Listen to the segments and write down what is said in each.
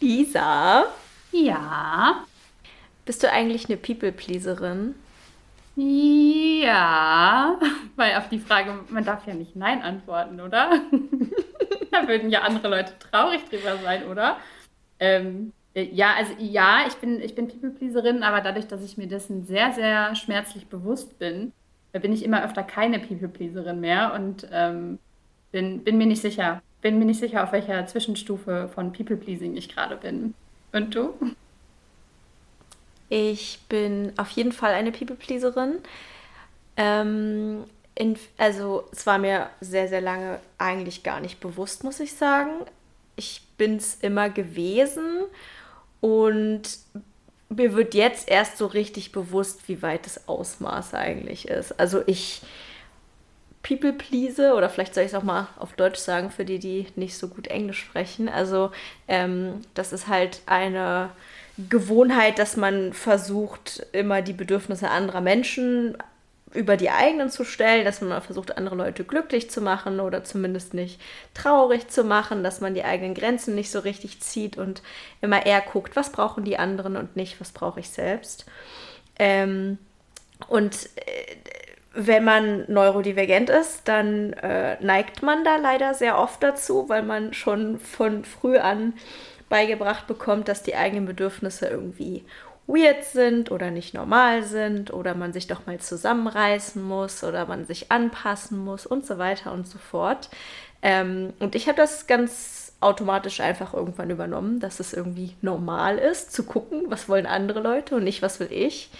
Lisa, Ja. bist du eigentlich eine People-Pleaserin? Ja. Weil auf die Frage, man darf ja nicht Nein antworten, oder? da würden ja andere Leute traurig drüber sein, oder? Ähm, äh, ja, also ja, ich bin, ich bin People-Pleaserin, aber dadurch, dass ich mir dessen sehr, sehr schmerzlich bewusst bin, äh, bin ich immer öfter keine People-Pleaserin mehr und ähm, bin, bin mir nicht sicher. Bin mir nicht sicher, auf welcher Zwischenstufe von People-Pleasing ich gerade bin. Und du? Ich bin auf jeden Fall eine People-Pleaserin. Ähm, in, also es war mir sehr, sehr lange eigentlich gar nicht bewusst, muss ich sagen. Ich bin es immer gewesen und mir wird jetzt erst so richtig bewusst, wie weit das Ausmaß eigentlich ist. Also ich people please oder vielleicht soll ich es auch mal auf Deutsch sagen für die, die nicht so gut Englisch sprechen. Also ähm, das ist halt eine Gewohnheit, dass man versucht, immer die Bedürfnisse anderer Menschen über die eigenen zu stellen, dass man versucht, andere Leute glücklich zu machen oder zumindest nicht traurig zu machen, dass man die eigenen Grenzen nicht so richtig zieht und immer eher guckt, was brauchen die anderen und nicht, was brauche ich selbst. Ähm, und äh, wenn man neurodivergent ist, dann äh, neigt man da leider sehr oft dazu, weil man schon von früh an beigebracht bekommt, dass die eigenen Bedürfnisse irgendwie weird sind oder nicht normal sind oder man sich doch mal zusammenreißen muss oder man sich anpassen muss und so weiter und so fort. Ähm, und ich habe das ganz automatisch einfach irgendwann übernommen, dass es irgendwie normal ist, zu gucken, was wollen andere Leute und nicht, was will ich.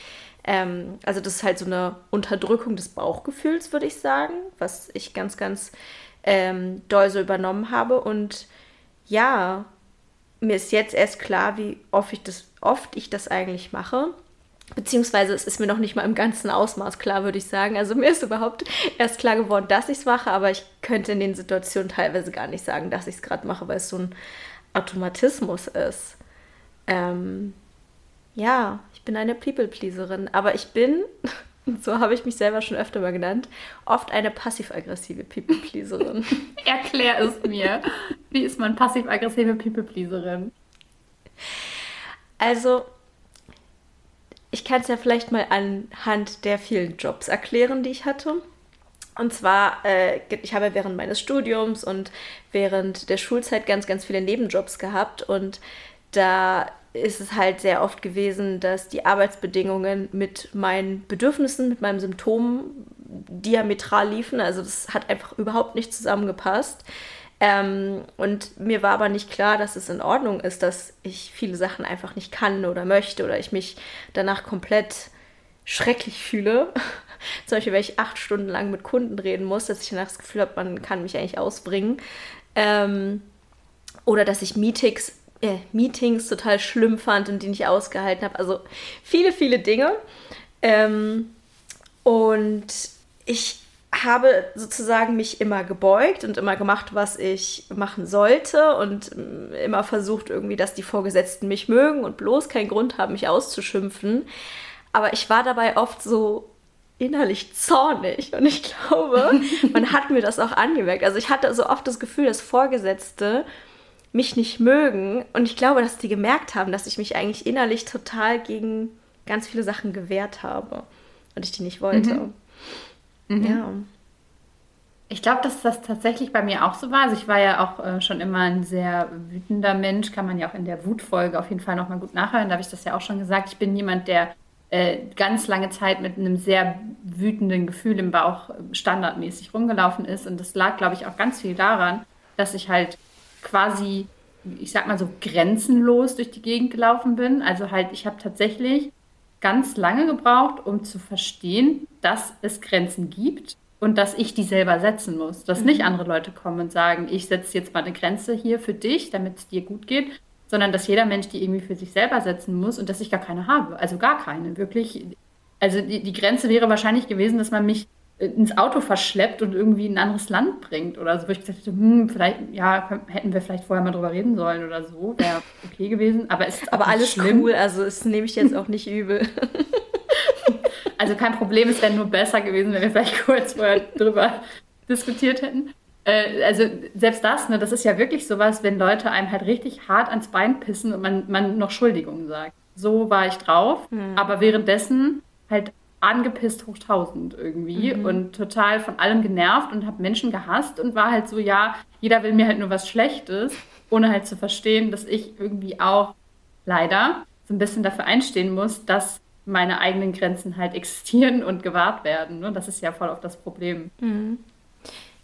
Ähm, also das ist halt so eine Unterdrückung des Bauchgefühls, würde ich sagen, was ich ganz, ganz ähm, doll so übernommen habe. Und ja, mir ist jetzt erst klar, wie oft ich das, oft ich das eigentlich mache. Beziehungsweise es ist mir noch nicht mal im ganzen Ausmaß klar, würde ich sagen. Also mir ist überhaupt erst klar geworden, dass ich es mache, aber ich könnte in den Situationen teilweise gar nicht sagen, dass ich es gerade mache, weil es so ein Automatismus ist. Ähm, ja, ich bin eine People-Pleaserin, aber ich bin, so habe ich mich selber schon öfter mal genannt, oft eine passiv-aggressive People-Pleaserin. Erklär es mir. Wie ist man passiv-aggressive People-Pleaserin? Also, ich kann es ja vielleicht mal anhand der vielen Jobs erklären, die ich hatte. Und zwar, äh, ich habe während meines Studiums und während der Schulzeit ganz, ganz viele Nebenjobs gehabt. Und da ist es halt sehr oft gewesen, dass die Arbeitsbedingungen mit meinen Bedürfnissen, mit meinem Symptom diametral liefen. Also das hat einfach überhaupt nicht zusammengepasst. Ähm, und mir war aber nicht klar, dass es in Ordnung ist, dass ich viele Sachen einfach nicht kann oder möchte oder ich mich danach komplett schrecklich fühle. Zum Beispiel, wenn ich acht Stunden lang mit Kunden reden muss, dass ich danach das Gefühl habe, man kann mich eigentlich ausbringen. Ähm, oder dass ich Meetings äh, Meetings total schlimm fand und die nicht ausgehalten habe. Also viele, viele Dinge. Ähm, und ich habe sozusagen mich immer gebeugt und immer gemacht, was ich machen sollte und ähm, immer versucht irgendwie, dass die Vorgesetzten mich mögen und bloß keinen Grund haben, mich auszuschimpfen. Aber ich war dabei oft so innerlich zornig und ich glaube, man hat mir das auch angemerkt. Also ich hatte so oft das Gefühl, dass Vorgesetzte mich nicht mögen. Und ich glaube, dass die gemerkt haben, dass ich mich eigentlich innerlich total gegen ganz viele Sachen gewehrt habe und ich die nicht wollte. Mhm. Mhm. Ja. Ich glaube, dass das tatsächlich bei mir auch so war. Also ich war ja auch äh, schon immer ein sehr wütender Mensch, kann man ja auch in der Wutfolge auf jeden Fall nochmal gut nachhören. Da habe ich das ja auch schon gesagt. Ich bin jemand, der äh, ganz lange Zeit mit einem sehr wütenden Gefühl im Bauch standardmäßig rumgelaufen ist. Und das lag, glaube ich, auch ganz viel daran, dass ich halt quasi, ich sag mal so, grenzenlos durch die Gegend gelaufen bin. Also halt, ich habe tatsächlich ganz lange gebraucht, um zu verstehen, dass es Grenzen gibt und dass ich die selber setzen muss. Dass mhm. nicht andere Leute kommen und sagen, ich setze jetzt mal eine Grenze hier für dich, damit es dir gut geht, sondern dass jeder Mensch die irgendwie für sich selber setzen muss und dass ich gar keine habe. Also gar keine, wirklich. Also die, die Grenze wäre wahrscheinlich gewesen, dass man mich ins Auto verschleppt und irgendwie in ein anderes Land bringt oder so, wo ich gesagt hätte, hm, vielleicht, ja, hätten wir vielleicht vorher mal drüber reden sollen oder so, wäre okay gewesen. Aber es ist aber alles schlimm. cool, also das nehme ich jetzt auch nicht übel. also kein Problem, es wäre nur besser gewesen, wenn wir vielleicht kurz vorher drüber diskutiert hätten. Äh, also selbst das, ne, das ist ja wirklich sowas, wenn Leute einem halt richtig hart ans Bein pissen und man, man noch Schuldigungen sagt. So war ich drauf, mhm. aber währenddessen halt angepisst hoch tausend irgendwie mhm. und total von allem genervt und habe Menschen gehasst und war halt so, ja, jeder will mir halt nur was Schlechtes, ohne halt zu verstehen, dass ich irgendwie auch leider so ein bisschen dafür einstehen muss, dass meine eigenen Grenzen halt existieren und gewahrt werden. Ne? Das ist ja voll auf das Problem. Mhm.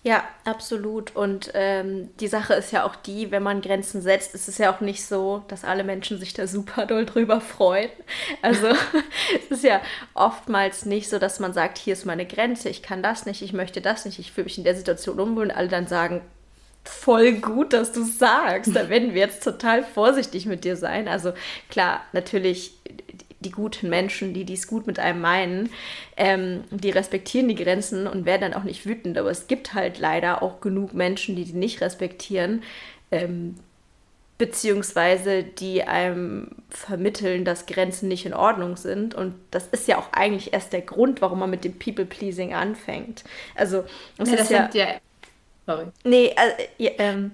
Ja, absolut. Und ähm, die Sache ist ja auch die, wenn man Grenzen setzt, ist es ja auch nicht so, dass alle Menschen sich da super doll drüber freuen. Also es ist ja oftmals nicht so, dass man sagt, hier ist meine Grenze, ich kann das nicht, ich möchte das nicht, ich fühle mich in der Situation unwohl und alle dann sagen, voll gut, dass du sagst. Da werden wir jetzt total vorsichtig mit dir sein. Also klar, natürlich die guten Menschen, die dies gut mit einem meinen, ähm, die respektieren die Grenzen und werden dann auch nicht wütend. Aber es gibt halt leider auch genug Menschen, die die nicht respektieren, ähm, beziehungsweise die einem vermitteln, dass Grenzen nicht in Ordnung sind. Und das ist ja auch eigentlich erst der Grund, warum man mit dem People-Pleasing anfängt. Also, das, ja, ist das ja, ja. Sorry. Nee, also, ja, ähm,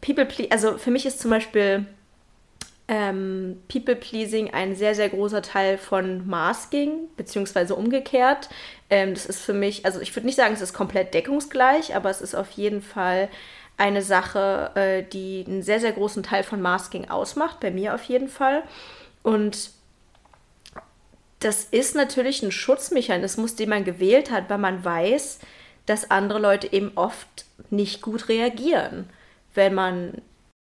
People also für mich ist zum Beispiel ähm, People-Pleasing ein sehr, sehr großer Teil von Masking, beziehungsweise umgekehrt. Ähm, das ist für mich, also ich würde nicht sagen, es ist komplett deckungsgleich, aber es ist auf jeden Fall eine Sache, äh, die einen sehr, sehr großen Teil von Masking ausmacht, bei mir auf jeden Fall. Und das ist natürlich ein Schutzmechanismus, den man gewählt hat, weil man weiß, dass andere Leute eben oft nicht gut reagieren, wenn man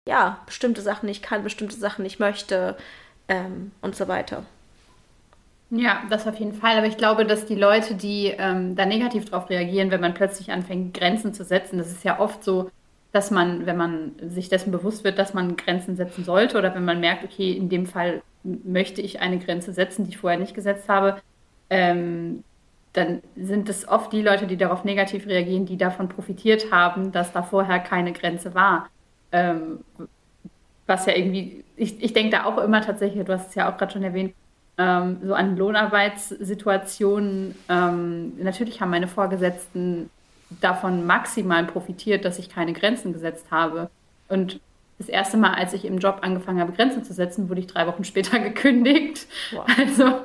ja, bestimmte Sachen nicht kann, bestimmte Sachen nicht möchte ähm, und so weiter. Ja, das auf jeden Fall. Aber ich glaube, dass die Leute, die ähm, da negativ drauf reagieren, wenn man plötzlich anfängt, Grenzen zu setzen, das ist ja oft so, dass man, wenn man sich dessen bewusst wird, dass man Grenzen setzen sollte oder wenn man merkt, okay, in dem Fall möchte ich eine Grenze setzen, die ich vorher nicht gesetzt habe, ähm, dann sind es oft die Leute, die darauf negativ reagieren, die davon profitiert haben, dass da vorher keine Grenze war. Ähm, was ja irgendwie, ich, ich denke da auch immer tatsächlich, du hast es ja auch gerade schon erwähnt, ähm, so an Lohnarbeitssituationen. Ähm, natürlich haben meine Vorgesetzten davon maximal profitiert, dass ich keine Grenzen gesetzt habe. Und das erste Mal, als ich im Job angefangen habe, Grenzen zu setzen, wurde ich drei Wochen später gekündigt. Wow. Also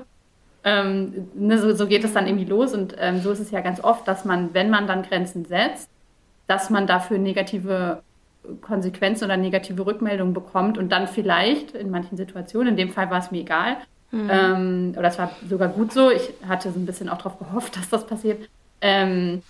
ähm, ne, so, so, geht es dann irgendwie los. Und ähm, so ist es ja ganz oft, dass man, wenn man dann Grenzen setzt, dass man dafür negative Konsequenzen oder negative Rückmeldungen bekommt und dann vielleicht in manchen Situationen, in dem Fall war es mir egal, mhm. ähm, oder es war sogar gut so, ich hatte so ein bisschen auch darauf gehofft, dass das passiert, ähm,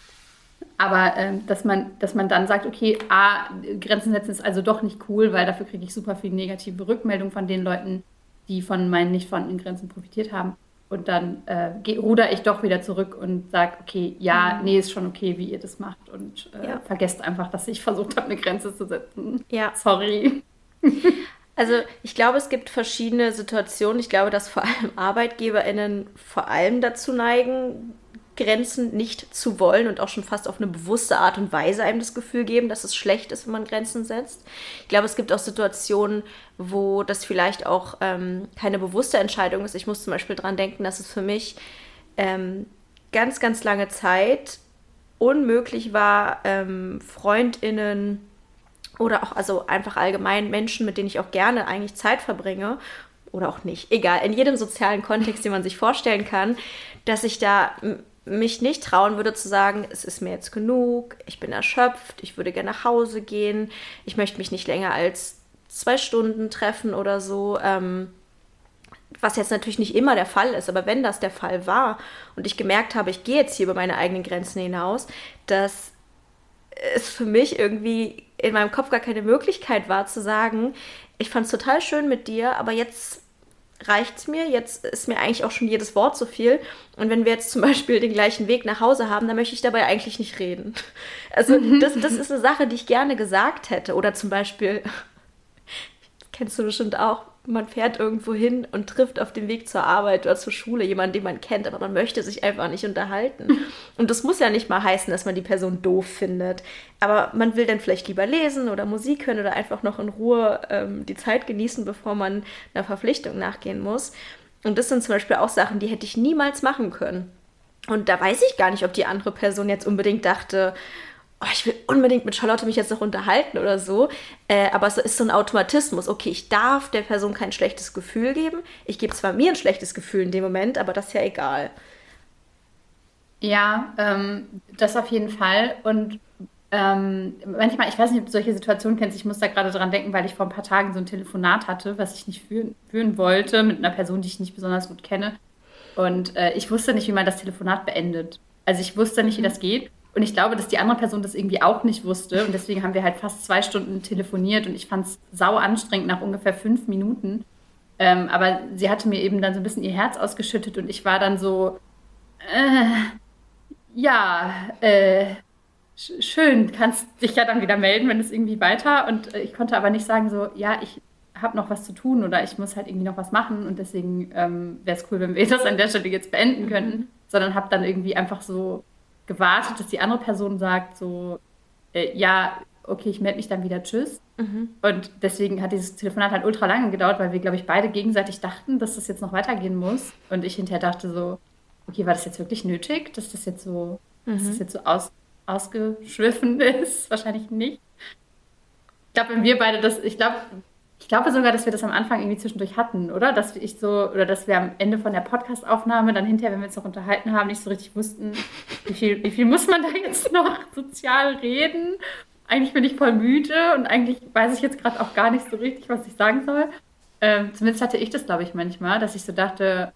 aber ähm, dass, man, dass man dann sagt, okay, A, Grenzen setzen ist also doch nicht cool, weil dafür kriege ich super viel negative Rückmeldungen von den Leuten, die von meinen nicht vorhandenen Grenzen profitiert haben. Und dann äh, ruder ich doch wieder zurück und sage, okay, ja, mhm. nee, ist schon okay, wie ihr das macht. Und äh, ja. vergesst einfach, dass ich versucht habe, eine Grenze zu setzen. Ja. Sorry. Also ich glaube, es gibt verschiedene Situationen. Ich glaube, dass vor allem ArbeitgeberInnen vor allem dazu neigen, Grenzen nicht zu wollen und auch schon fast auf eine bewusste Art und Weise einem das Gefühl geben, dass es schlecht ist, wenn man Grenzen setzt. Ich glaube, es gibt auch Situationen, wo das vielleicht auch ähm, keine bewusste Entscheidung ist. Ich muss zum Beispiel daran denken, dass es für mich ähm, ganz, ganz lange Zeit unmöglich war, ähm, Freundinnen oder auch also einfach allgemein Menschen, mit denen ich auch gerne eigentlich Zeit verbringe oder auch nicht, egal, in jedem sozialen Kontext, den man sich vorstellen kann, dass ich da mich nicht trauen würde zu sagen, es ist mir jetzt genug, ich bin erschöpft, ich würde gerne nach Hause gehen, ich möchte mich nicht länger als zwei Stunden treffen oder so. Ähm, was jetzt natürlich nicht immer der Fall ist, aber wenn das der Fall war und ich gemerkt habe, ich gehe jetzt hier über meine eigenen Grenzen hinaus, dass es für mich irgendwie in meinem Kopf gar keine Möglichkeit war zu sagen, ich fand es total schön mit dir, aber jetzt reicht es mir. Jetzt ist mir eigentlich auch schon jedes Wort zu viel. Und wenn wir jetzt zum Beispiel den gleichen Weg nach Hause haben, dann möchte ich dabei eigentlich nicht reden. Also das, das ist eine Sache, die ich gerne gesagt hätte. Oder zum Beispiel, kennst du bestimmt auch, man fährt irgendwo hin und trifft auf dem Weg zur Arbeit oder zur Schule jemanden, den man kennt, aber man möchte sich einfach nicht unterhalten. Und das muss ja nicht mal heißen, dass man die Person doof findet. Aber man will dann vielleicht lieber lesen oder Musik hören oder einfach noch in Ruhe ähm, die Zeit genießen, bevor man einer Verpflichtung nachgehen muss. Und das sind zum Beispiel auch Sachen, die hätte ich niemals machen können. Und da weiß ich gar nicht, ob die andere Person jetzt unbedingt dachte, oh, ich will unbedingt mit Charlotte mich jetzt noch unterhalten oder so. Äh, aber es ist so ein Automatismus. Okay, ich darf der Person kein schlechtes Gefühl geben. Ich gebe zwar mir ein schlechtes Gefühl in dem Moment, aber das ist ja egal. Ja, ähm, das auf jeden Fall. Und ähm, manchmal, ich weiß nicht, ob du solche Situationen kennst, ich muss da gerade dran denken, weil ich vor ein paar Tagen so ein Telefonat hatte, was ich nicht führen, führen wollte, mit einer Person, die ich nicht besonders gut kenne. Und äh, ich wusste nicht, wie man das Telefonat beendet. Also ich wusste nicht, wie das geht. Und ich glaube, dass die andere Person das irgendwie auch nicht wusste. Und deswegen haben wir halt fast zwei Stunden telefoniert und ich fand es sau anstrengend nach ungefähr fünf Minuten. Ähm, aber sie hatte mir eben dann so ein bisschen ihr Herz ausgeschüttet und ich war dann so, äh, ja, äh, schön, kannst dich ja dann wieder melden, wenn es irgendwie weiter. Und äh, ich konnte aber nicht sagen so, ja, ich habe noch was zu tun oder ich muss halt irgendwie noch was machen und deswegen ähm, wäre es cool, wenn wir das an der Stelle jetzt beenden könnten, sondern habe dann irgendwie einfach so gewartet, dass die andere Person sagt so, äh, ja, okay, ich melde mich dann wieder, tschüss. Mhm. Und deswegen hat dieses Telefonat halt ultra lange gedauert, weil wir, glaube ich, beide gegenseitig dachten, dass das jetzt noch weitergehen muss. Und ich hinterher dachte so, okay, war das jetzt wirklich nötig, dass das jetzt so, mhm. dass das jetzt so aus, ausgeschwiffen ist? Wahrscheinlich nicht. Ich glaube, wenn wir beide das, ich glaube, ich glaube sogar, dass wir das am Anfang irgendwie zwischendurch hatten, oder? Dass ich so, oder dass wir am Ende von der Podcastaufnahme dann hinterher, wenn wir uns noch unterhalten haben, nicht so richtig wussten, wie viel, wie viel muss man da jetzt noch sozial reden? Eigentlich bin ich voll müde und eigentlich weiß ich jetzt gerade auch gar nicht so richtig, was ich sagen soll. Ähm, zumindest hatte ich das, glaube ich, manchmal, dass ich so dachte,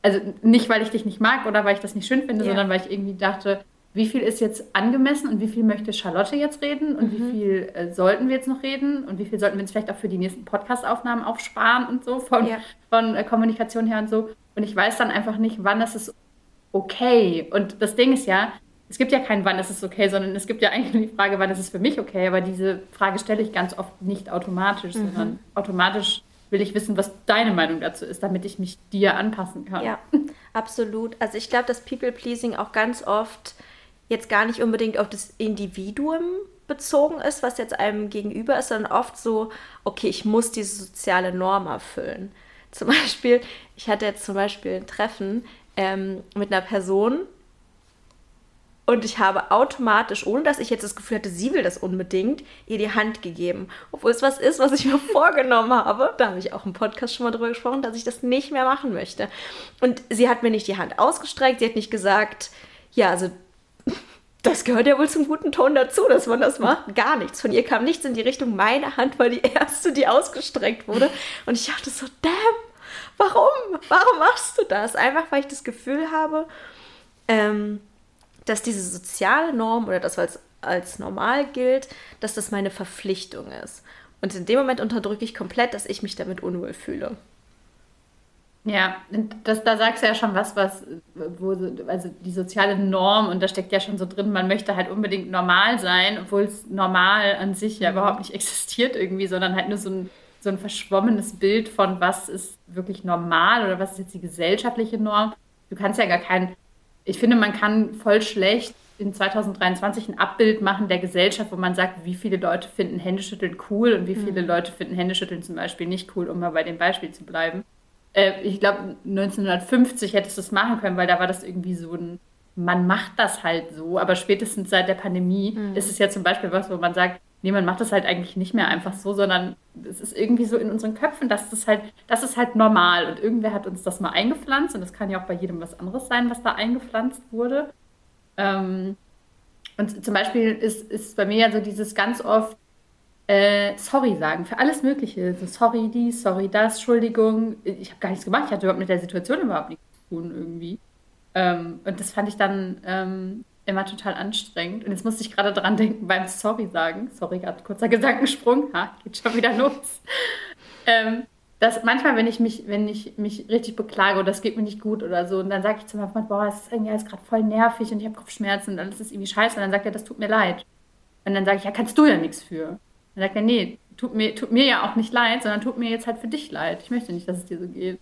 also nicht, weil ich dich nicht mag oder weil ich das nicht schön finde, ja. sondern weil ich irgendwie dachte, wie viel ist jetzt angemessen und wie viel möchte Charlotte jetzt reden und mhm. wie viel äh, sollten wir jetzt noch reden und wie viel sollten wir uns vielleicht auch für die nächsten Podcast-Aufnahmen aufsparen und so von, ja. von äh, Kommunikation her und so. Und ich weiß dann einfach nicht, wann das ist okay. Und das Ding ist ja, es gibt ja kein wann ist es okay, sondern es gibt ja eigentlich nur die Frage, wann ist es für mich okay. Aber diese Frage stelle ich ganz oft nicht automatisch, mhm. sondern automatisch will ich wissen, was deine Meinung dazu ist, damit ich mich dir anpassen kann. Ja, absolut. Also ich glaube, dass People-Pleasing auch ganz oft jetzt gar nicht unbedingt auf das Individuum bezogen ist, was jetzt einem gegenüber ist, sondern oft so, okay, ich muss diese soziale Norm erfüllen. Zum Beispiel, ich hatte jetzt zum Beispiel ein Treffen ähm, mit einer Person, und ich habe automatisch, ohne dass ich jetzt das Gefühl hatte, sie will das unbedingt, ihr die Hand gegeben. Obwohl es was ist, was ich mir vorgenommen habe. Da habe ich auch im Podcast schon mal drüber gesprochen, dass ich das nicht mehr machen möchte. Und sie hat mir nicht die Hand ausgestreckt, sie hat nicht gesagt, ja, also das gehört ja wohl zum guten Ton dazu, dass man das macht. Gar nichts. Von ihr kam nichts in die Richtung. Meine Hand war die erste, die ausgestreckt wurde. Und ich dachte so, damn, warum? Warum machst du das? Einfach, weil ich das Gefühl habe, ähm, dass diese soziale Norm oder das, was als normal gilt, dass das meine Verpflichtung ist. Und in dem Moment unterdrücke ich komplett, dass ich mich damit unwohl fühle. Ja, das, da sagst du ja schon was, was, wo, also die soziale Norm, und da steckt ja schon so drin, man möchte halt unbedingt normal sein, obwohl es normal an sich ja mhm. überhaupt nicht existiert irgendwie, sondern halt nur so ein, so ein verschwommenes Bild von, was ist wirklich normal oder was ist jetzt die gesellschaftliche Norm. Du kannst ja gar kein ich finde, man kann voll schlecht in 2023 ein Abbild machen der Gesellschaft, wo man sagt, wie viele Leute finden Händeschütteln cool und wie mhm. viele Leute finden Händeschütteln zum Beispiel nicht cool, um mal bei dem Beispiel zu bleiben. Äh, ich glaube, 1950 hättest du es machen können, weil da war das irgendwie so ein, man macht das halt so, aber spätestens seit der Pandemie mhm. ist es ja zum Beispiel was, wo man sagt, nee, man macht das halt eigentlich nicht mehr einfach so, sondern es ist irgendwie so in unseren Köpfen, dass das halt, das ist halt normal. Und irgendwer hat uns das mal eingepflanzt und das kann ja auch bei jedem was anderes sein, was da eingepflanzt wurde. Ähm, und zum Beispiel ist, ist bei mir ja so dieses ganz oft äh, sorry sagen für alles Mögliche. So sorry dies, sorry das, Entschuldigung. Ich habe gar nichts gemacht, ich hatte überhaupt mit der Situation überhaupt nichts zu tun irgendwie. Ähm, und das fand ich dann ähm, immer total anstrengend. Und jetzt musste ich gerade dran denken beim Sorry sagen. Sorry, gerade kurzer Gedankensprung. Ha, geht schon wieder los. ähm, dass manchmal, wenn ich mich, wenn ich mich richtig beklage oder das geht mir nicht gut oder so, und dann sage ich zu meinem Freund, boah, es ist irgendwie gerade voll nervig und ich habe Kopfschmerzen und alles ist irgendwie scheiße. Und dann sagt er, das tut mir leid. Und dann sage ich, ja, kannst du ja nichts für. Dann sagt er, nee, tut mir, tut mir ja auch nicht leid, sondern tut mir jetzt halt für dich leid. Ich möchte nicht, dass es dir so geht.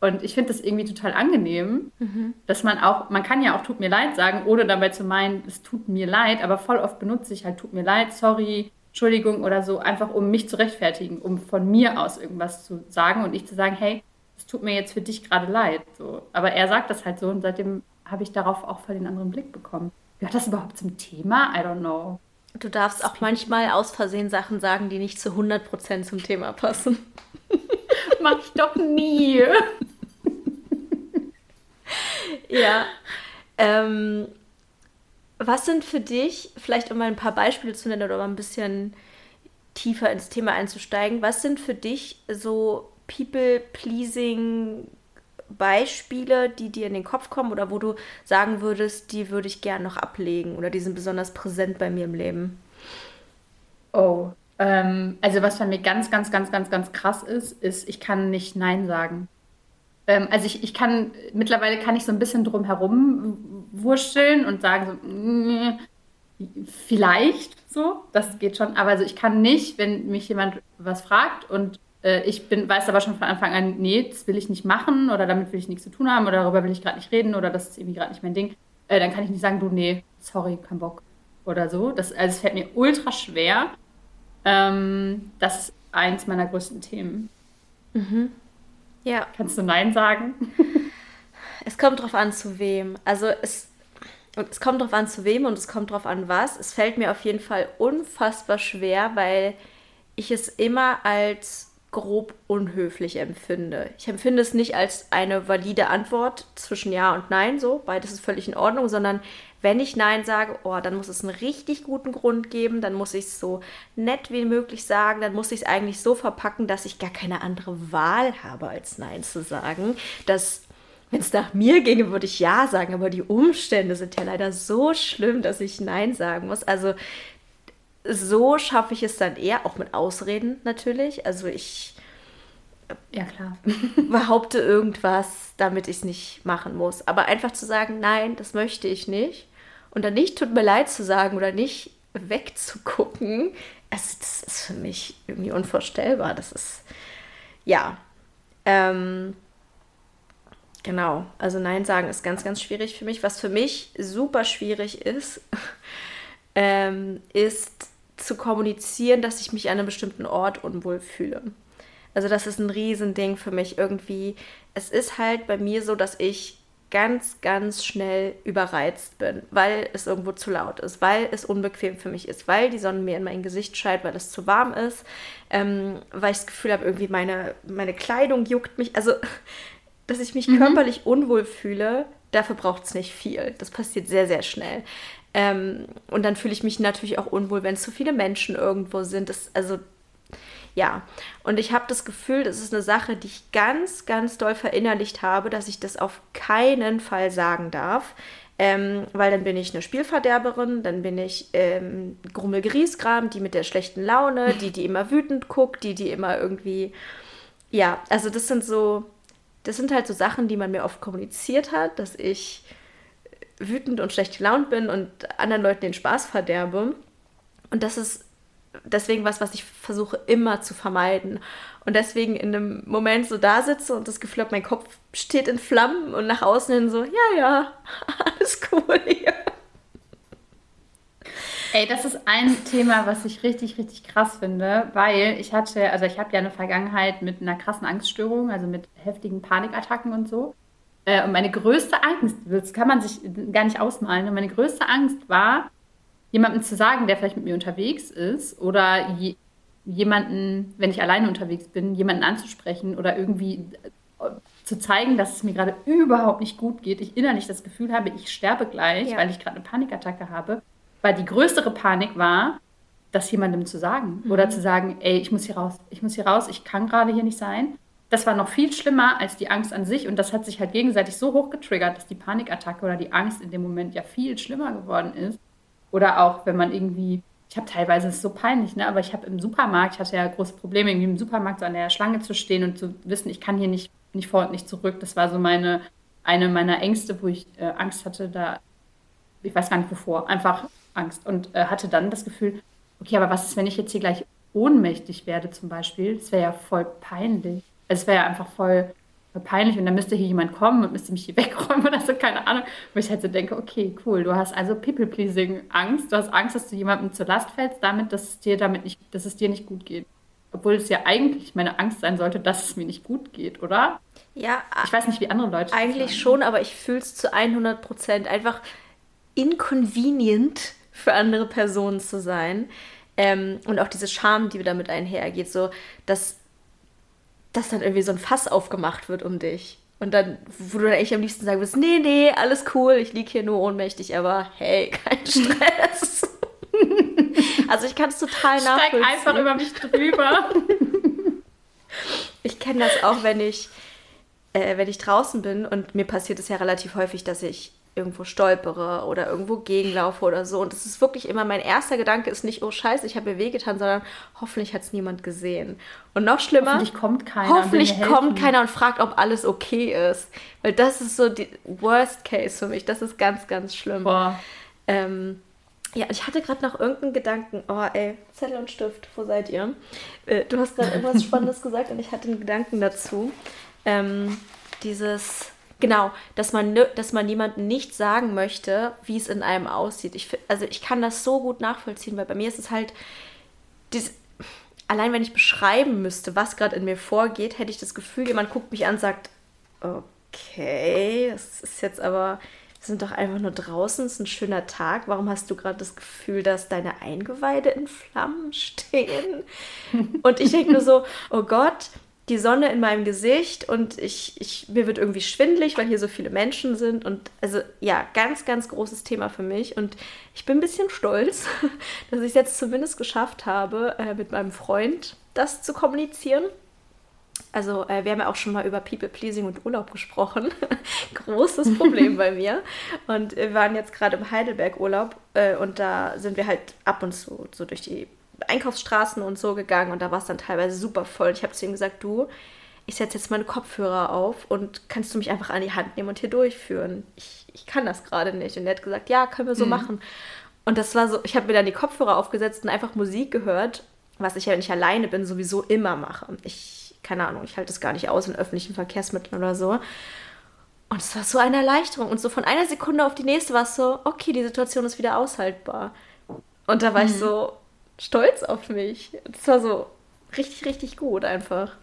Und ich finde das irgendwie total angenehm, mhm. dass man auch, man kann ja auch tut mir leid sagen, ohne dabei zu meinen, es tut mir leid, aber voll oft benutze ich halt tut mir leid, sorry, Entschuldigung oder so, einfach um mich zu rechtfertigen, um von mir aus irgendwas zu sagen und ich zu sagen, hey, es tut mir jetzt für dich gerade leid. So. Aber er sagt das halt so und seitdem habe ich darauf auch voll den anderen Blick bekommen. Gehört das überhaupt zum Thema? I don't know. Du darfst auch manchmal aus Versehen Sachen sagen, die nicht zu 100% zum Thema passen. Mach ich doch nie. ja. Ähm, was sind für dich, vielleicht um mal ein paar Beispiele zu nennen oder mal ein bisschen tiefer ins Thema einzusteigen, was sind für dich so People-Pleasing Beispiele, die dir in den Kopf kommen oder wo du sagen würdest, die würde ich gern noch ablegen oder die sind besonders präsent bei mir im Leben? Oh, ähm, also was bei mir ganz, ganz, ganz, ganz, ganz krass ist, ist, ich kann nicht Nein sagen. Ähm, also ich, ich kann, mittlerweile kann ich so ein bisschen drum herum wursteln und sagen so, mm, vielleicht so, das geht schon, aber also ich kann nicht, wenn mich jemand was fragt und äh, ich bin, weiß aber schon von Anfang an, nee, das will ich nicht machen oder damit will ich nichts zu tun haben oder darüber will ich gerade nicht reden oder das ist irgendwie gerade nicht mein Ding, äh, dann kann ich nicht sagen, du, nee, sorry, kein Bock oder so. Das, also es fällt mir ultra schwer. Ähm, das ist eins meiner größten Themen. Mhm. Ja. Kannst du Nein sagen? es kommt drauf an, zu wem. Also es, und es kommt drauf an, zu wem und es kommt drauf an, was. Es fällt mir auf jeden Fall unfassbar schwer, weil ich es immer als grob unhöflich empfinde. Ich empfinde es nicht als eine valide Antwort zwischen Ja und Nein, so, beides ist völlig in Ordnung, sondern wenn ich Nein sage, oh, dann muss es einen richtig guten Grund geben, dann muss ich es so nett wie möglich sagen, dann muss ich es eigentlich so verpacken, dass ich gar keine andere Wahl habe, als Nein zu sagen. Dass, wenn es nach mir ginge, würde ich Ja sagen, aber die Umstände sind ja leider so schlimm, dass ich Nein sagen muss. Also so schaffe ich es dann eher, auch mit Ausreden natürlich. Also ich ja, klar. behaupte irgendwas, damit ich es nicht machen muss. Aber einfach zu sagen, nein, das möchte ich nicht. Und dann nicht tut mir leid zu sagen oder nicht wegzugucken, also das ist für mich irgendwie unvorstellbar. Das ist, ja. Ähm, genau, also Nein sagen ist ganz, ganz schwierig für mich. Was für mich super schwierig ist, ähm, ist zu kommunizieren, dass ich mich an einem bestimmten Ort unwohl fühle. Also das ist ein Riesending für mich irgendwie. Es ist halt bei mir so, dass ich ganz, ganz schnell überreizt bin, weil es irgendwo zu laut ist, weil es unbequem für mich ist, weil die Sonne mir in mein Gesicht scheint, weil es zu warm ist, ähm, weil ich das Gefühl habe, irgendwie meine, meine Kleidung juckt mich. Also, dass ich mich mhm. körperlich unwohl fühle, dafür braucht es nicht viel. Das passiert sehr, sehr schnell. Ähm, und dann fühle ich mich natürlich auch unwohl, wenn zu viele Menschen irgendwo sind. Das, also ja, und ich habe das Gefühl, das ist eine Sache, die ich ganz, ganz doll verinnerlicht habe, dass ich das auf keinen Fall sagen darf. Ähm, weil dann bin ich eine Spielverderberin, dann bin ich ähm, Grummelgriesgram, die mit der schlechten Laune, die, die immer wütend guckt, die, die immer irgendwie. Ja, also das sind so, das sind halt so Sachen, die man mir oft kommuniziert hat, dass ich wütend und schlecht gelaunt bin und anderen Leuten den Spaß verderbe. Und das ist deswegen was, was ich versuche immer zu vermeiden. Und deswegen in einem Moment so da sitze und das Gefühl habe, mein Kopf steht in Flammen und nach außen hin so, ja, ja, alles cool hier. Ey, das ist ein Thema, was ich richtig, richtig krass finde, weil ich hatte, also ich habe ja eine Vergangenheit mit einer krassen Angststörung, also mit heftigen Panikattacken und so. Äh, und meine größte Angst, das kann man sich gar nicht ausmalen, und meine größte Angst war, jemandem zu sagen, der vielleicht mit mir unterwegs ist, oder je, jemanden, wenn ich alleine unterwegs bin, jemanden anzusprechen oder irgendwie äh, zu zeigen, dass es mir gerade überhaupt nicht gut geht, ich innerlich das Gefühl habe, ich sterbe gleich, ja. weil ich gerade eine Panikattacke habe. Weil die größere Panik war, das jemandem zu sagen mhm. oder zu sagen, ey, ich muss hier raus, ich muss hier raus, ich kann gerade hier nicht sein das war noch viel schlimmer als die Angst an sich und das hat sich halt gegenseitig so hoch getriggert, dass die Panikattacke oder die Angst in dem Moment ja viel schlimmer geworden ist. Oder auch, wenn man irgendwie, ich habe teilweise, es ist so peinlich, ne, aber ich habe im Supermarkt, ich hatte ja große Probleme, irgendwie im Supermarkt so an der Schlange zu stehen und zu wissen, ich kann hier nicht, nicht vor und nicht zurück. Das war so meine, eine meiner Ängste, wo ich äh, Angst hatte, da, ich weiß gar nicht wovor, einfach Angst und äh, hatte dann das Gefühl, okay, aber was ist, wenn ich jetzt hier gleich ohnmächtig werde zum Beispiel? Das wäre ja voll peinlich. Also es wäre ja einfach voll, voll peinlich und dann müsste hier jemand kommen und müsste mich hier wegräumen oder so, keine Ahnung. Wo ich halt so denke, okay, cool, du hast also People-Pleasing-Angst. Du hast Angst, dass du jemandem zur Last fällst, damit, dass es dir damit nicht, dass es dir nicht gut geht. Obwohl es ja eigentlich meine Angst sein sollte, dass es mir nicht gut geht, oder? Ja. Ich weiß nicht, wie andere Leute. Eigentlich schon, aber ich fühle es zu 100 Prozent. Einfach, inconvenient für andere Personen zu sein. Ähm, und auch diese Scham, die damit einhergeht, so dass, dass dann irgendwie so ein Fass aufgemacht wird um dich. Und dann, wo du dann echt am liebsten sagen würdest, nee, nee, alles cool, ich liege hier nur ohnmächtig, aber hey, kein Stress. also ich kann es total nachvollziehen. Steig einfach über mich drüber. ich kenne das auch, wenn ich, äh, wenn ich draußen bin und mir passiert es ja relativ häufig, dass ich irgendwo stolpere oder irgendwo gegenlaufe oder so. Und es ist wirklich immer mein erster Gedanke ist nicht, oh Scheiße, ich habe mir wehgetan, sondern hoffentlich hat es niemand gesehen. Und noch schlimmer, hoffentlich kommt keiner. Hoffentlich kommt keiner und fragt, ob alles okay ist. Weil das ist so die Worst Case für mich. Das ist ganz, ganz schlimm. Boah. Ähm, ja, ich hatte gerade noch irgendeinen Gedanken. Oh, ey, Zettel und Stift, wo seid ihr? Äh, du hast gerade irgendwas Spannendes gesagt und ich hatte einen Gedanken dazu. Ähm, dieses Genau, dass man, dass man jemandem nicht sagen möchte, wie es in einem aussieht. Ich, also ich kann das so gut nachvollziehen, weil bei mir ist es halt, dieses, allein wenn ich beschreiben müsste, was gerade in mir vorgeht, hätte ich das Gefühl, jemand guckt mich an und sagt, okay, das ist jetzt aber, wir sind doch einfach nur draußen, es ist ein schöner Tag. Warum hast du gerade das Gefühl, dass deine Eingeweide in Flammen stehen? Und ich denke nur so, oh Gott, die Sonne in meinem Gesicht und ich, ich, mir wird irgendwie schwindlig, weil hier so viele Menschen sind. Und also ja, ganz, ganz großes Thema für mich. Und ich bin ein bisschen stolz, dass ich es jetzt zumindest geschafft habe, äh, mit meinem Freund das zu kommunizieren. Also äh, wir haben ja auch schon mal über People Pleasing und Urlaub gesprochen. Großes Problem bei mir. Und wir waren jetzt gerade im Heidelberg Urlaub äh, und da sind wir halt ab und zu so durch die Einkaufsstraßen und so gegangen und da war es dann teilweise super voll. Ich habe zu ihm gesagt, du, ich setze jetzt meine Kopfhörer auf und kannst du mich einfach an die Hand nehmen und hier durchführen? Ich, ich kann das gerade nicht. Und er hat gesagt, ja, können wir so mhm. machen. Und das war so, ich habe mir dann die Kopfhörer aufgesetzt und einfach Musik gehört, was ich ja, wenn ich alleine bin, sowieso immer mache. Ich, keine Ahnung, ich halte es gar nicht aus in öffentlichen Verkehrsmitteln oder so. Und es war so eine Erleichterung. Und so von einer Sekunde auf die nächste war es so, okay, die Situation ist wieder aushaltbar. Und da war mhm. ich so, stolz auf mich. Das war so richtig, richtig gut einfach.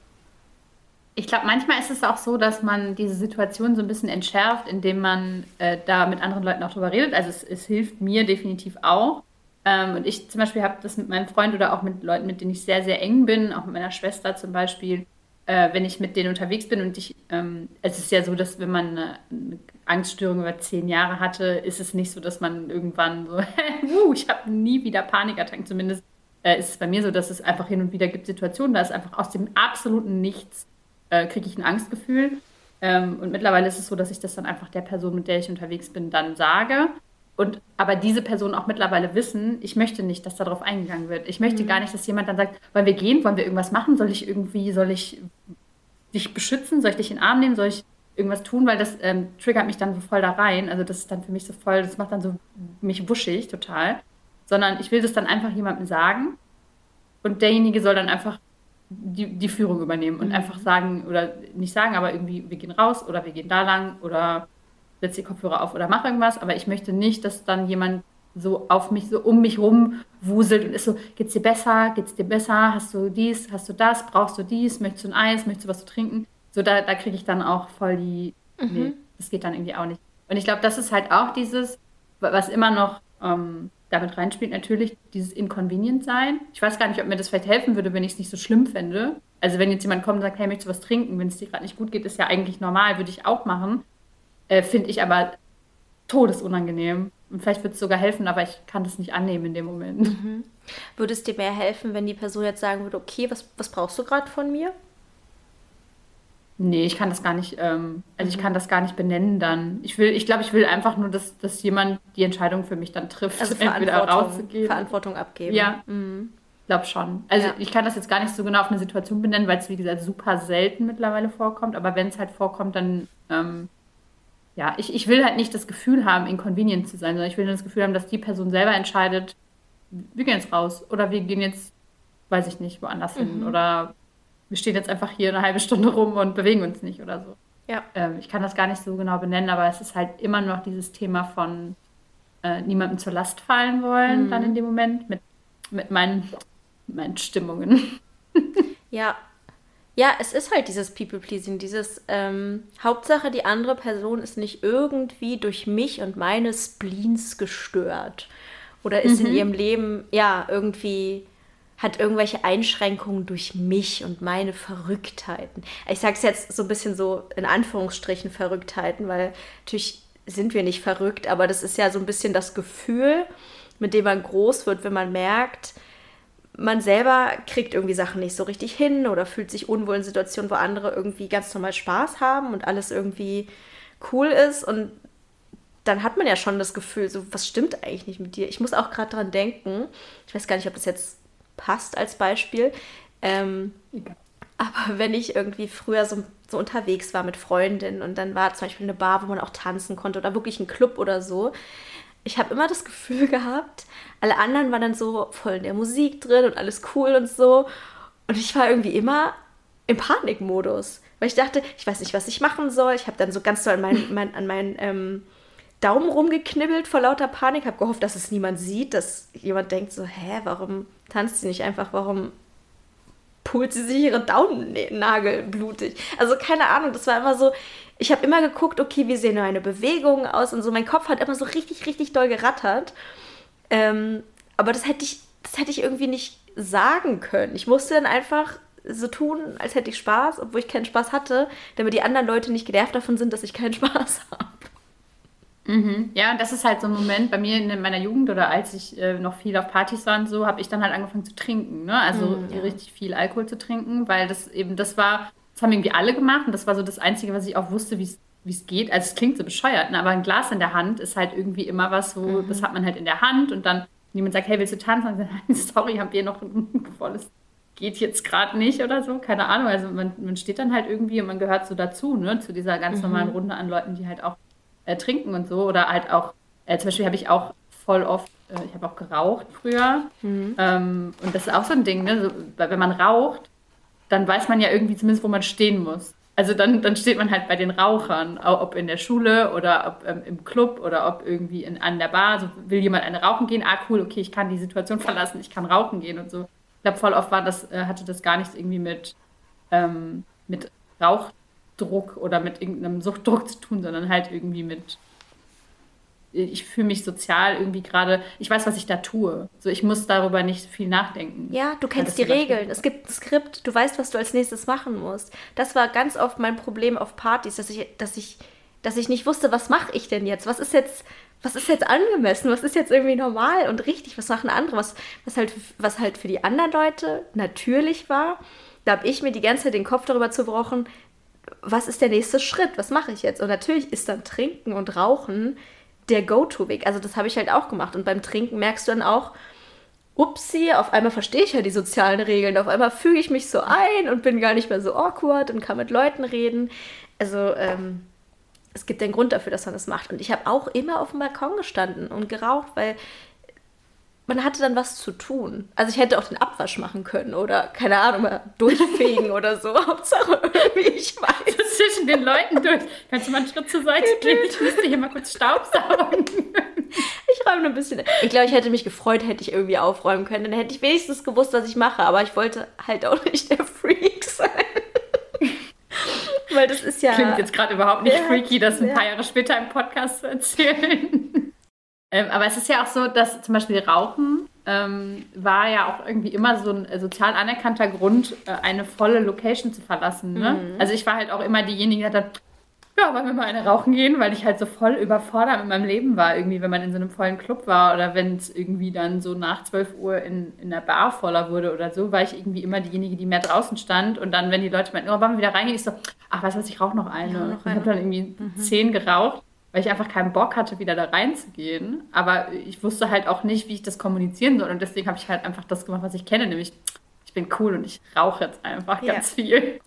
Ich glaube, manchmal ist es auch so, dass man diese Situation so ein bisschen entschärft, indem man äh, da mit anderen Leuten auch drüber redet. Also es, es hilft mir definitiv auch. Ähm, und ich zum Beispiel habe das mit meinem Freund oder auch mit Leuten, mit denen ich sehr, sehr eng bin, auch mit meiner Schwester zum Beispiel, äh, wenn ich mit denen unterwegs bin und ich, ähm, es ist ja so, dass wenn man eine, eine, Angststörung über zehn Jahre hatte, ist es nicht so, dass man irgendwann so, uh, ich habe nie wieder Panikattacken. Zumindest äh, ist es bei mir so, dass es einfach hin und wieder gibt Situationen, da ist einfach aus dem absoluten Nichts äh, kriege ich ein Angstgefühl. Ähm, und mittlerweile ist es so, dass ich das dann einfach der Person, mit der ich unterwegs bin, dann sage. Und aber diese Personen auch mittlerweile wissen, ich möchte nicht, dass darauf eingegangen wird. Ich möchte mhm. gar nicht, dass jemand dann sagt, wollen wir gehen, wollen wir irgendwas machen, soll ich irgendwie, soll ich dich beschützen, soll ich dich in den Arm nehmen, soll ich irgendwas tun, weil das ähm, triggert mich dann so voll da rein. Also das ist dann für mich so voll, das macht dann so mich wuschig total. Sondern ich will das dann einfach jemandem sagen und derjenige soll dann einfach die, die Führung übernehmen und mhm. einfach sagen, oder nicht sagen, aber irgendwie, wir gehen raus oder wir gehen da lang oder setz die Kopfhörer auf oder mach irgendwas, aber ich möchte nicht, dass dann jemand so auf mich, so um mich rum wuselt und ist so, geht's dir besser, geht's dir besser, hast du dies, hast du das, brauchst du dies, möchtest du ein Eis, möchtest du was zu trinken? So, da, da kriege ich dann auch voll die, mhm. nee, das geht dann irgendwie auch nicht. Und ich glaube, das ist halt auch dieses, was immer noch ähm, damit reinspielt, natürlich dieses Inconvenient sein. Ich weiß gar nicht, ob mir das vielleicht helfen würde, wenn ich es nicht so schlimm fände. Also wenn jetzt jemand kommt und sagt, hey, möchtest du was trinken, wenn es dir gerade nicht gut geht, ist ja eigentlich normal, würde ich auch machen. Äh, Finde ich aber todesunangenehm. Und vielleicht würde es sogar helfen, aber ich kann das nicht annehmen in dem Moment. Mhm. Würde es dir mehr helfen, wenn die Person jetzt sagen würde, okay, was, was brauchst du gerade von mir? Nee, ich kann das gar nicht, ähm, also ich mhm. kann das gar nicht benennen dann. Ich will, ich glaube, ich will einfach nur, dass, dass jemand die Entscheidung für mich dann trifft, also entweder rauszugehen. Verantwortung abgeben. Ja. Mhm. Ich glaube schon. Also ja. ich kann das jetzt gar nicht so genau auf eine Situation benennen, weil es, wie gesagt, super selten mittlerweile vorkommt. Aber wenn es halt vorkommt, dann ähm, ja, ich, ich will halt nicht das Gefühl haben, inconvenient zu sein, sondern ich will das Gefühl haben, dass die Person selber entscheidet, wir gehen jetzt raus oder wir gehen jetzt, weiß ich nicht, woanders mhm. hin oder wir stehen jetzt einfach hier eine halbe Stunde rum und bewegen uns nicht oder so. Ja. Ähm, ich kann das gar nicht so genau benennen, aber es ist halt immer noch dieses Thema von äh, niemandem zur Last fallen wollen, mhm. dann in dem Moment mit, mit meinen, meinen Stimmungen. ja, Ja, es ist halt dieses People-Pleasing, dieses ähm, Hauptsache, die andere Person ist nicht irgendwie durch mich und meine Spleens gestört. Oder ist mhm. in ihrem Leben, ja, irgendwie, hat irgendwelche Einschränkungen durch mich und meine Verrücktheiten. Ich sage es jetzt so ein bisschen so in Anführungsstrichen Verrücktheiten, weil natürlich sind wir nicht verrückt, aber das ist ja so ein bisschen das Gefühl, mit dem man groß wird, wenn man merkt, man selber kriegt irgendwie Sachen nicht so richtig hin oder fühlt sich unwohl in Situationen, wo andere irgendwie ganz normal Spaß haben und alles irgendwie cool ist. Und dann hat man ja schon das Gefühl, so, was stimmt eigentlich nicht mit dir? Ich muss auch gerade dran denken, ich weiß gar nicht, ob das jetzt passt als Beispiel. Ähm, aber wenn ich irgendwie früher so, so unterwegs war mit Freundinnen und dann war zum Beispiel eine Bar, wo man auch tanzen konnte oder wirklich ein Club oder so, ich habe immer das Gefühl gehabt, alle anderen waren dann so voll in der Musik drin und alles cool und so. Und ich war irgendwie immer im Panikmodus, weil ich dachte, ich weiß nicht, was ich machen soll. Ich habe dann so ganz doll an meinen, mein, an meinen ähm, Daumen rumgeknibbelt vor lauter Panik, habe gehofft, dass es niemand sieht, dass jemand denkt so, hä, warum tanzt sie nicht einfach, warum pult sie sich ihre Daumennagel blutig? Also keine Ahnung, das war immer so, ich habe immer geguckt, okay, wie sehen meine Bewegungen aus und so. Mein Kopf hat immer so richtig, richtig doll gerattert. Ähm, aber das hätte ich, das hätte ich irgendwie nicht sagen können. Ich musste dann einfach so tun, als hätte ich Spaß, obwohl ich keinen Spaß hatte, damit die anderen Leute nicht genervt davon sind, dass ich keinen Spaß habe. Mhm. Ja, und das ist halt so ein Moment bei mir in meiner Jugend oder als ich äh, noch viel auf Partys war und so, habe ich dann halt angefangen zu trinken. Ne? Also mhm, ja. richtig viel Alkohol zu trinken, weil das eben, das war das haben irgendwie alle gemacht und das war so das Einzige, was ich auch wusste, wie es geht. Also es klingt so bescheuert, ne? aber ein Glas in der Hand ist halt irgendwie immer was, wo mhm. das hat man halt in der Hand und dann jemand sagt, hey, willst du tanzen? Und dann, sorry, haben wir noch ein volles, geht jetzt gerade nicht oder so, keine Ahnung. Also man, man steht dann halt irgendwie und man gehört so dazu, ne, zu dieser ganz mhm. normalen Runde an Leuten, die halt auch äh, trinken und so oder halt auch, äh, zum Beispiel habe ich auch voll oft, äh, ich habe auch geraucht früher mhm. ähm, und das ist auch so ein Ding, ne, so, wenn man raucht, dann weiß man ja irgendwie zumindest, wo man stehen muss. Also dann, dann steht man halt bei den Rauchern, ob in der Schule oder ob ähm, im Club oder ob irgendwie in, an der Bar. So will jemand eine rauchen gehen, ah cool, okay, ich kann die Situation verlassen, ich kann rauchen gehen und so. Ich glaube, voll oft war das, äh, hatte das gar nichts irgendwie mit, ähm, mit Rauchdruck oder mit irgendeinem Suchtdruck zu tun, sondern halt irgendwie mit ich fühle mich sozial irgendwie gerade, ich weiß, was ich da tue. So, ich muss darüber nicht viel nachdenken. Ja, du kennst die Regeln. Es gibt ein Skript, du weißt, was du als nächstes machen musst. Das war ganz oft mein Problem auf Partys, dass ich, dass ich, dass ich nicht wusste, was mache ich denn jetzt? Was ist jetzt, was ist jetzt angemessen? Was ist jetzt irgendwie normal und richtig? Was machen andere? Was, was, halt, was halt für die anderen Leute natürlich war. Da habe ich mir die ganze Zeit den Kopf darüber zerbrochen, was ist der nächste Schritt? Was mache ich jetzt? Und natürlich ist dann Trinken und Rauchen der Go-To-Weg. Also das habe ich halt auch gemacht. Und beim Trinken merkst du dann auch, upsie, auf einmal verstehe ich ja die sozialen Regeln. Auf einmal füge ich mich so ein und bin gar nicht mehr so awkward und kann mit Leuten reden. Also ähm, es gibt einen Grund dafür, dass man das macht. Und ich habe auch immer auf dem Balkon gestanden und geraucht, weil man hatte dann was zu tun. Also ich hätte auch den Abwasch machen können oder, keine Ahnung, mal durchfegen oder so. Hauptsache irgendwie, ich weiß. Zwischen den Leuten durch. Kannst du mal einen Schritt zur Seite gehen? Ich müsste hier mal kurz Staubsaugen. Ich räume nur ein bisschen. Ich glaube, ich hätte mich gefreut, hätte ich irgendwie aufräumen können. Dann hätte ich wenigstens gewusst, was ich mache. Aber ich wollte halt auch nicht der Freak sein. Weil das ist ja... Klingt jetzt gerade überhaupt nicht ja, freaky, das ein ja. paar Jahre später im Podcast zu erzählen. Ähm, aber es ist ja auch so, dass zum Beispiel Rauchen ähm, war ja auch irgendwie immer so ein sozial anerkannter Grund, äh, eine volle Location zu verlassen. Ne? Mhm. Also ich war halt auch immer diejenige, die hat ja, wollen wir mal eine rauchen gehen, weil ich halt so voll überfordert mit meinem Leben war, irgendwie, wenn man in so einem vollen Club war oder wenn es irgendwie dann so nach 12 Uhr in, in der Bar voller wurde oder so, war ich irgendwie immer diejenige, die mehr draußen stand und dann, wenn die Leute meinten, oh, wollen wir wieder reingehen, ich so, ach, weißt du was, ich rauche noch eine. Ja, noch eine. Ich habe dann irgendwie mhm. zehn geraucht weil ich einfach keinen Bock hatte, wieder da reinzugehen. Aber ich wusste halt auch nicht, wie ich das kommunizieren soll. Und deswegen habe ich halt einfach das gemacht, was ich kenne, nämlich ich bin cool und ich rauche jetzt einfach ja. ganz viel.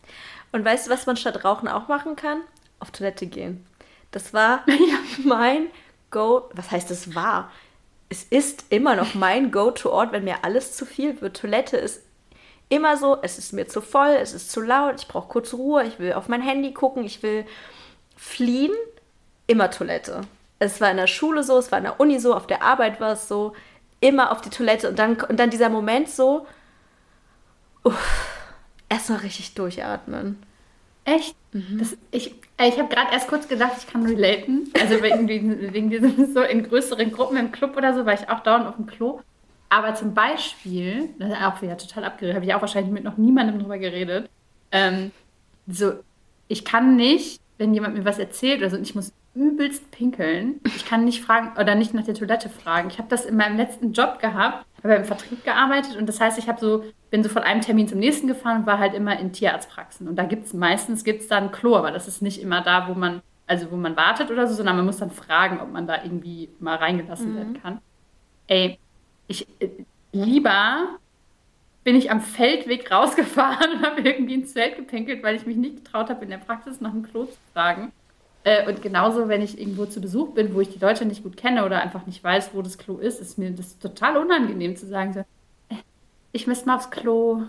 Und weißt du, was man statt Rauchen auch machen kann? Auf Toilette gehen. Das war ja. mein Go. Was heißt das war? Es ist immer noch mein Go-to-Ort, wenn mir alles zu viel wird. Toilette ist immer so, es ist mir zu voll, es ist zu laut, ich brauche kurz Ruhe, ich will auf mein Handy gucken, ich will fliehen immer Toilette. Es war in der Schule so, es war in der Uni so, auf der Arbeit war es so, immer auf die Toilette und dann, und dann dieser Moment so, uff, erstmal richtig durchatmen. Echt? Mhm. Das, ich ich habe gerade erst kurz gedacht, ich kann relaten. Also wegen, wegen diesem so in größeren Gruppen im Club oder so, weil ich auch dauernd auf dem Klo. Aber zum Beispiel, das ist auch wieder total abgeredet, habe ich auch wahrscheinlich mit noch niemandem drüber geredet. Ähm, so, ich kann nicht, wenn jemand mir was erzählt oder so, ich muss übelst pinkeln. Ich kann nicht fragen oder nicht nach der Toilette fragen. Ich habe das in meinem letzten Job gehabt, habe im Vertrieb gearbeitet und das heißt, ich habe so bin so von einem Termin zum nächsten gefahren und war halt immer in Tierarztpraxen und da gibt es meistens gibt's da ein Klo, aber das ist nicht immer da, wo man also wo man wartet oder so, sondern man muss dann fragen, ob man da irgendwie mal reingelassen mhm. werden kann. Ey, ich lieber bin ich am Feldweg rausgefahren und habe irgendwie ins Zelt gepinkelt, weil ich mich nicht getraut habe, in der Praxis nach dem Klo zu fragen. Äh, und genauso, wenn ich irgendwo zu Besuch bin, wo ich die Leute nicht gut kenne oder einfach nicht weiß, wo das Klo ist, ist mir das total unangenehm zu sagen, so, äh, ich müsste mal aufs Klo.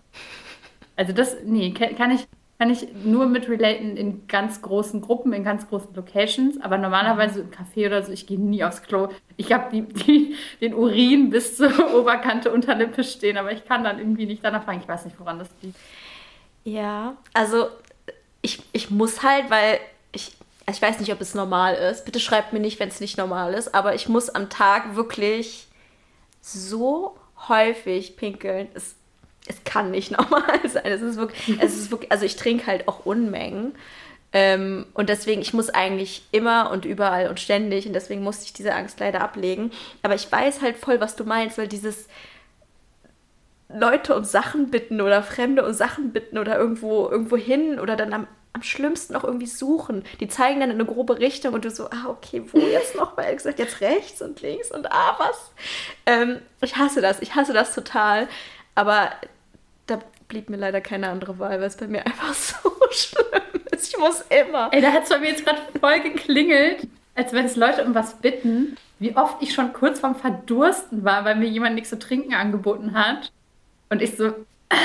Also das, nee, kann ich, kann ich nur mit relaten in ganz großen Gruppen, in ganz großen Locations, aber normalerweise im Café oder so, ich gehe nie aufs Klo. Ich habe die, die, den Urin bis zur Oberkante Unterlippe stehen, aber ich kann dann irgendwie nicht danach fragen. Ich weiß nicht, woran das liegt. Ja, also ich, ich muss halt, weil ich weiß nicht, ob es normal ist. Bitte schreibt mir nicht, wenn es nicht normal ist, aber ich muss am Tag wirklich so häufig pinkeln. Es, es kann nicht normal sein. Es ist wirklich, es ist wirklich also ich trinke halt auch Unmengen. Ähm, und deswegen, ich muss eigentlich immer und überall und ständig, und deswegen musste ich diese Angst leider ablegen. Aber ich weiß halt voll, was du meinst, weil dieses Leute um Sachen bitten oder Fremde um Sachen bitten oder irgendwo, irgendwo hin oder dann am am schlimmsten auch irgendwie suchen. Die zeigen dann in eine grobe Richtung und du so, ah, okay, wo jetzt noch? Er gesagt, jetzt rechts und links und ah, was? Ähm, ich hasse das, ich hasse das total. Aber da blieb mir leider keine andere Wahl, weil es bei mir einfach so schlimm ist. Ich muss immer. Ey, da hat es bei mir jetzt gerade voll geklingelt, als wenn es Leute um was bitten. Wie oft ich schon kurz vorm Verdursten war, weil mir jemand nichts zu trinken angeboten hat. Und ich so, äh,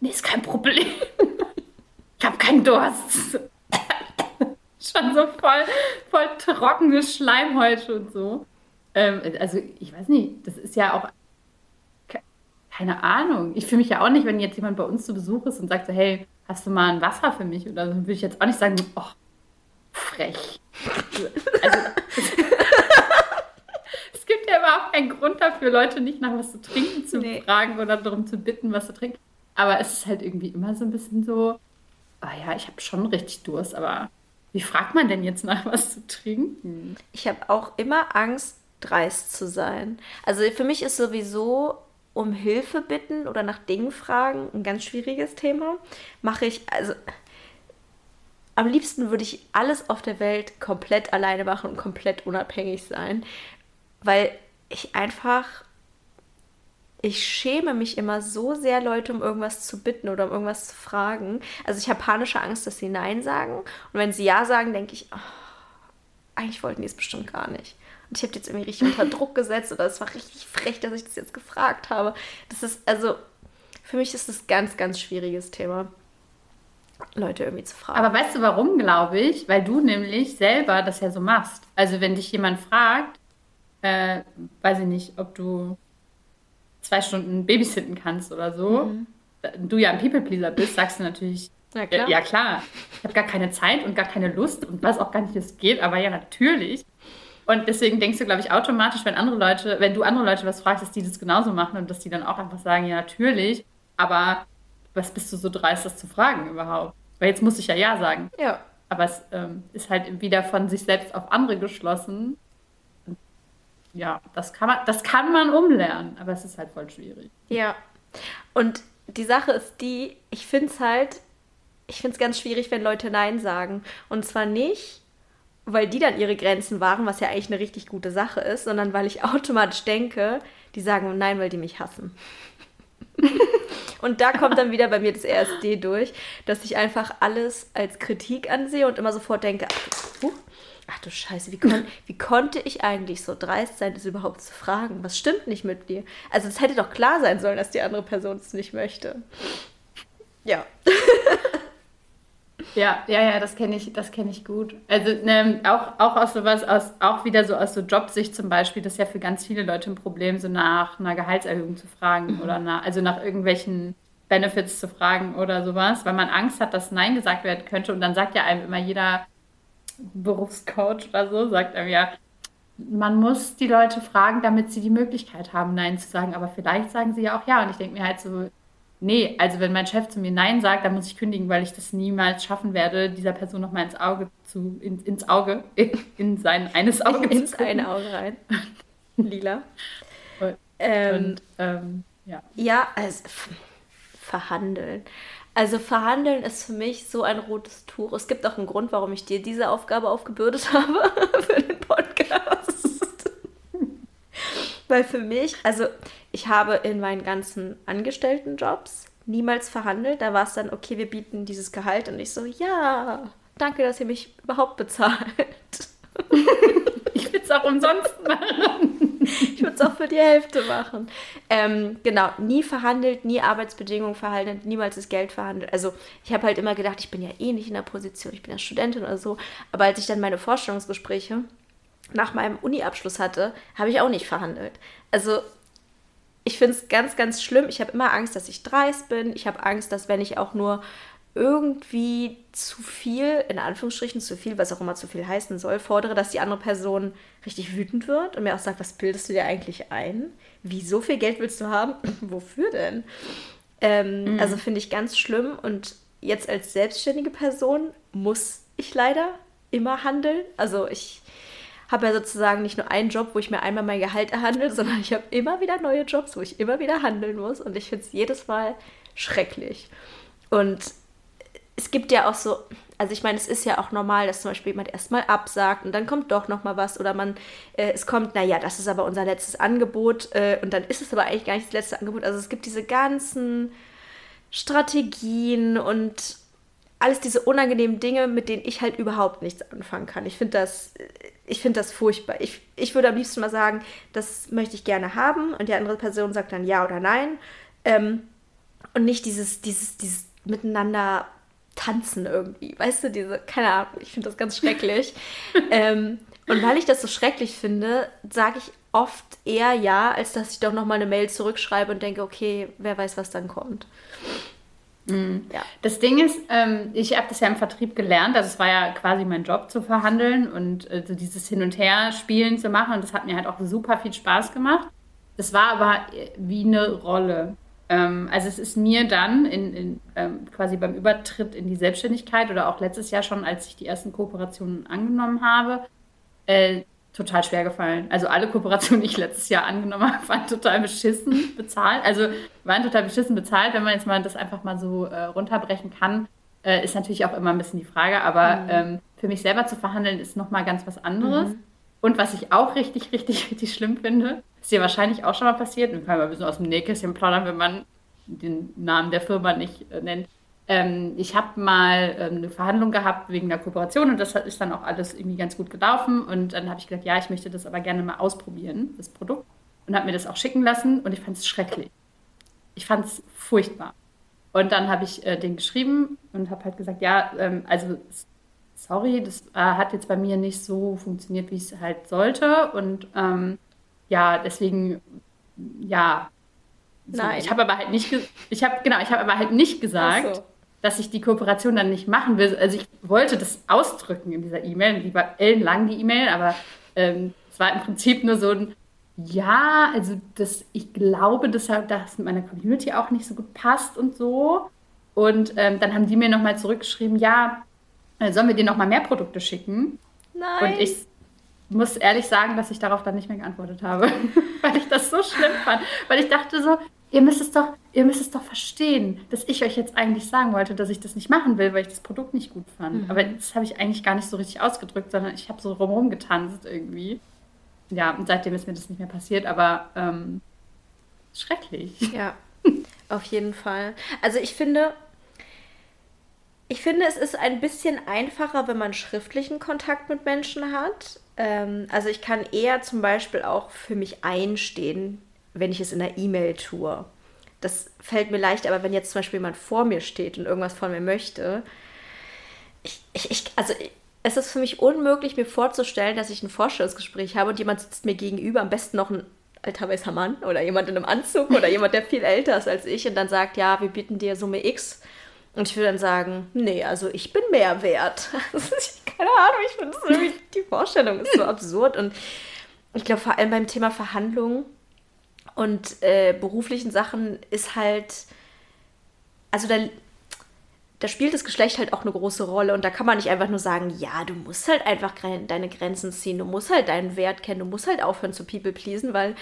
nee, ist kein Problem ich habe keinen Durst. Schon so voll, voll trockene Schleimhäute und so. Ähm, also ich weiß nicht, das ist ja auch keine Ahnung. Ich fühle mich ja auch nicht, wenn jetzt jemand bei uns zu Besuch ist und sagt so, hey, hast du mal ein Wasser für mich? Oder so, würde ich jetzt auch nicht sagen, oh, frech. Also, es gibt ja überhaupt keinen Grund dafür, Leute nicht nach was zu trinken zu nee. fragen oder darum zu bitten, was zu trinken. Aber es ist halt irgendwie immer so ein bisschen so, ah ja, ich habe schon richtig Durst, aber wie fragt man denn jetzt nach was zu trinken? Ich habe auch immer Angst, dreist zu sein. Also für mich ist sowieso um Hilfe bitten oder nach Dingen fragen ein ganz schwieriges Thema. Mache ich, also am liebsten würde ich alles auf der Welt komplett alleine machen und komplett unabhängig sein, weil ich einfach ich schäme mich immer so sehr, Leute um irgendwas zu bitten oder um irgendwas zu fragen. Also ich habe panische Angst, dass sie Nein sagen. Und wenn sie Ja sagen, denke ich, oh, eigentlich wollten die es bestimmt gar nicht. Und ich habe jetzt irgendwie richtig unter Druck gesetzt oder es war richtig frech, dass ich das jetzt gefragt habe. Das ist, also, für mich ist das ein ganz, ganz schwieriges Thema. Leute irgendwie zu fragen. Aber weißt du warum, glaube ich? Weil du nämlich selber das ja so machst. Also wenn dich jemand fragt, äh, weiß ich nicht, ob du zwei Stunden babysitten kannst oder so, mhm. du ja ein People-Pleaser bist, sagst du natürlich, ja klar, ja, klar. ich habe gar keine Zeit und gar keine Lust und weiß auch gar nicht, wie es geht, aber ja, natürlich. Und deswegen denkst du, glaube ich, automatisch, wenn andere Leute, wenn du andere Leute was fragst, dass die das genauso machen und dass die dann auch einfach sagen, ja, natürlich, aber was bist du so dreist, das zu fragen überhaupt? Weil jetzt muss ich ja Ja sagen. Ja. Aber es ähm, ist halt wieder von sich selbst auf andere geschlossen ja, das kann man, das kann man umlernen, aber es ist halt voll schwierig. Ja. Und die Sache ist die, ich finde es halt, ich finde es ganz schwierig, wenn Leute Nein sagen. Und zwar nicht, weil die dann ihre Grenzen wahren, was ja eigentlich eine richtig gute Sache ist, sondern weil ich automatisch denke, die sagen Nein, weil die mich hassen. und da kommt dann wieder bei mir das RSD durch, dass ich einfach alles als Kritik ansehe und immer sofort denke, ach, uh, ach du Scheiße, wie, kon wie konnte ich eigentlich so dreist sein, das überhaupt zu fragen? Was stimmt nicht mit dir? Also es hätte doch klar sein sollen, dass die andere Person es nicht möchte. Ja. ja, ja, ja, das kenne ich, das kenne ich gut. Also ne, auch, auch aus sowas, aus, auch wieder so aus so Jobsicht zum Beispiel, das ist ja für ganz viele Leute ein Problem, so nach einer Gehaltserhöhung zu fragen mhm. oder nach, also nach irgendwelchen Benefits zu fragen oder sowas, weil man Angst hat, dass Nein gesagt werden könnte. Und dann sagt ja einem immer jeder Berufscoach oder so, sagt einem ja, man muss die Leute fragen, damit sie die Möglichkeit haben, Nein zu sagen. Aber vielleicht sagen sie ja auch Ja. Und ich denke mir halt so, nee, also wenn mein Chef zu mir Nein sagt, dann muss ich kündigen, weil ich das niemals schaffen werde, dieser Person noch mal ins Auge zu, in, ins Auge, in, in sein eines Auge ins zu eine Auge rein. Lila. Und, ähm, und ähm, ja. Ja, also verhandeln. Also verhandeln ist für mich so ein rotes Tuch. Es gibt auch einen Grund, warum ich dir diese Aufgabe aufgebürdet habe für den Podcast. Weil für mich, also ich habe in meinen ganzen Angestelltenjobs niemals verhandelt. Da war es dann, okay, wir bieten dieses Gehalt und ich so, ja, danke, dass ihr mich überhaupt bezahlt. ich will es auch umsonst machen. Ich würde es auch für die Hälfte machen. Ähm, genau, nie verhandelt, nie Arbeitsbedingungen verhandelt, niemals das Geld verhandelt. Also ich habe halt immer gedacht, ich bin ja eh nicht in der Position, ich bin ja Studentin oder so. Aber als ich dann meine Vorstellungsgespräche nach meinem Uni-Abschluss hatte, habe ich auch nicht verhandelt. Also ich finde es ganz, ganz schlimm. Ich habe immer Angst, dass ich dreist bin. Ich habe Angst, dass wenn ich auch nur irgendwie zu viel, in Anführungsstrichen zu viel, was auch immer zu viel heißen soll, fordere, dass die andere Person richtig wütend wird und mir auch sagt, was bildest du dir eigentlich ein? Wie so viel Geld willst du haben? Wofür denn? Ähm, mhm. Also finde ich ganz schlimm und jetzt als selbstständige Person muss ich leider immer handeln. Also ich habe ja sozusagen nicht nur einen Job, wo ich mir einmal mein Gehalt erhandle, sondern ich habe immer wieder neue Jobs, wo ich immer wieder handeln muss. Und ich finde es jedes Mal schrecklich. Und es gibt ja auch so, also ich meine, es ist ja auch normal, dass zum Beispiel jemand erstmal absagt und dann kommt doch nochmal was oder man, äh, es kommt, naja, das ist aber unser letztes Angebot äh, und dann ist es aber eigentlich gar nicht das letzte Angebot. Also es gibt diese ganzen Strategien und alles diese unangenehmen Dinge, mit denen ich halt überhaupt nichts anfangen kann. Ich finde das, ich finde das furchtbar. Ich, ich würde am liebsten mal sagen, das möchte ich gerne haben und die andere Person sagt dann ja oder nein. Ähm, und nicht dieses, dieses, dieses miteinander tanzen irgendwie. Weißt du, diese, keine Ahnung, ich finde das ganz schrecklich. ähm, und weil ich das so schrecklich finde, sage ich oft eher ja, als dass ich doch nochmal eine Mail zurückschreibe und denke, okay, wer weiß, was dann kommt. Mhm. Ja. Das Ding ist, ähm, ich habe das ja im Vertrieb gelernt, also es war ja quasi mein Job zu verhandeln und äh, so dieses Hin- und Her-Spielen zu machen und das hat mir halt auch super viel Spaß gemacht. Das war aber äh, wie eine Rolle. Ähm, also es ist mir dann in, in ähm, quasi beim Übertritt in die Selbstständigkeit oder auch letztes Jahr schon, als ich die ersten Kooperationen angenommen habe, äh, total schwer gefallen. Also alle Kooperationen, die ich letztes Jahr angenommen habe, waren total beschissen bezahlt. Also waren total beschissen bezahlt, wenn man jetzt mal das einfach mal so äh, runterbrechen kann. Äh, ist natürlich auch immer ein bisschen die Frage, aber mhm. ähm, für mich selber zu verhandeln ist nochmal ganz was anderes. Mhm. Und was ich auch richtig, richtig, richtig schlimm finde, ist dir wahrscheinlich auch schon mal passiert, wir können mal ein bisschen aus dem Nähkästchen plaudern, wenn man den Namen der Firma nicht äh, nennt, ähm, ich habe mal ähm, eine Verhandlung gehabt wegen der Kooperation und das ist dann auch alles irgendwie ganz gut gelaufen. Und dann habe ich gesagt, ja, ich möchte das aber gerne mal ausprobieren, das Produkt. Und habe mir das auch schicken lassen und ich fand es schrecklich. Ich fand es furchtbar. Und dann habe ich äh, den geschrieben und habe halt gesagt, ja, ähm, also sorry, das äh, hat jetzt bei mir nicht so funktioniert, wie es halt sollte. Und ähm, ja, deswegen, ja. So. Nein. Ich habe aber halt nicht, ich habe genau, ich habe aber halt nicht gesagt, so dass ich die Kooperation dann nicht machen will. Also ich wollte das ausdrücken in dieser E-Mail, die war ellenlang, die E-Mail, aber ähm, es war im Prinzip nur so ein, ja, also das, ich glaube, dass das mit meiner Community auch nicht so gut passt und so. Und ähm, dann haben die mir nochmal zurückgeschrieben, ja, äh, sollen wir dir nochmal mehr Produkte schicken? Nein. Und ich muss ehrlich sagen, dass ich darauf dann nicht mehr geantwortet habe, weil ich das so schlimm fand. Weil ich dachte so, ihr müsst es doch, ihr müsst es doch verstehen, dass ich euch jetzt eigentlich sagen wollte, dass ich das nicht machen will, weil ich das Produkt nicht gut fand. Mhm. Aber das habe ich eigentlich gar nicht so richtig ausgedrückt, sondern ich habe so rumrum getanzt irgendwie. Ja, und seitdem ist mir das nicht mehr passiert, aber ähm, schrecklich. Ja, auf jeden Fall. Also ich finde, ich finde, es ist ein bisschen einfacher, wenn man schriftlichen Kontakt mit Menschen hat. Ähm, also ich kann eher zum Beispiel auch für mich einstehen, wenn ich es in der E-Mail tue. Das fällt mir leicht, aber wenn jetzt zum Beispiel jemand vor mir steht und irgendwas von mir möchte, ich, ich, ich also es ist für mich unmöglich, mir vorzustellen, dass ich ein Vorstellungsgespräch habe und jemand sitzt mir gegenüber, am besten noch ein alter weißer Mann oder jemand in einem Anzug oder jemand, der viel älter ist als ich und dann sagt, ja, wir bieten dir Summe X. Und ich würde dann sagen, nee, also ich bin mehr wert. Keine Ahnung, ich finde irgendwie, die Vorstellung ist so absurd. Und ich glaube, vor allem beim Thema Verhandlungen und äh, beruflichen Sachen ist halt, also da, da spielt das Geschlecht halt auch eine große Rolle und da kann man nicht einfach nur sagen, ja, du musst halt einfach deine Grenzen ziehen, du musst halt deinen Wert kennen, du musst halt aufhören zu people pleasen, weil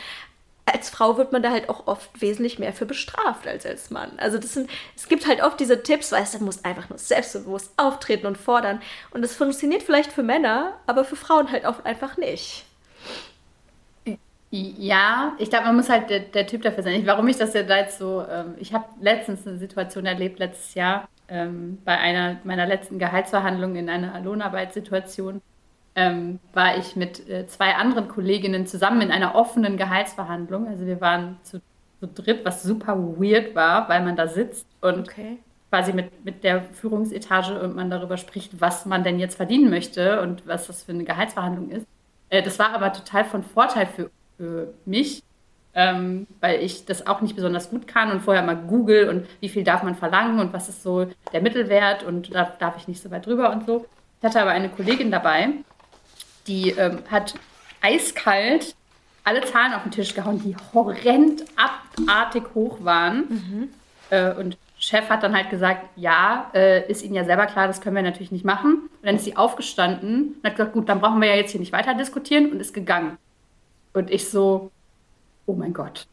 als Frau wird man da halt auch oft wesentlich mehr für bestraft als als Mann. Also das sind, es gibt halt oft diese Tipps, weißt du, du musst einfach nur selbstbewusst auftreten und fordern. Und das funktioniert vielleicht für Männer, aber für Frauen halt auch einfach nicht. Ja, ich glaube, man muss halt der, der, Typ dafür sein. Warum ich das ja da jetzt so, ähm, ich habe letztens eine Situation erlebt, letztes Jahr, ähm, bei einer meiner letzten Gehaltsverhandlungen in einer Lohnarbeitssituation, ähm, war ich mit äh, zwei anderen Kolleginnen zusammen in einer offenen Gehaltsverhandlung. Also wir waren zu, zu dritt, was super weird war, weil man da sitzt und okay. quasi mit, mit der Führungsetage und man darüber spricht, was man denn jetzt verdienen möchte und was das für eine Gehaltsverhandlung ist. Äh, das war aber total von Vorteil für für mich, ähm, weil ich das auch nicht besonders gut kann und vorher mal google und wie viel darf man verlangen und was ist so der Mittelwert und da darf ich nicht so weit drüber und so. Ich hatte aber eine Kollegin dabei, die ähm, hat eiskalt alle Zahlen auf den Tisch gehauen, die horrend abartig hoch waren. Mhm. Äh, und Chef hat dann halt gesagt, ja, äh, ist Ihnen ja selber klar, das können wir natürlich nicht machen. Und dann ist sie aufgestanden und hat gesagt, gut, dann brauchen wir ja jetzt hier nicht weiter diskutieren und ist gegangen. Und ich so, oh mein Gott,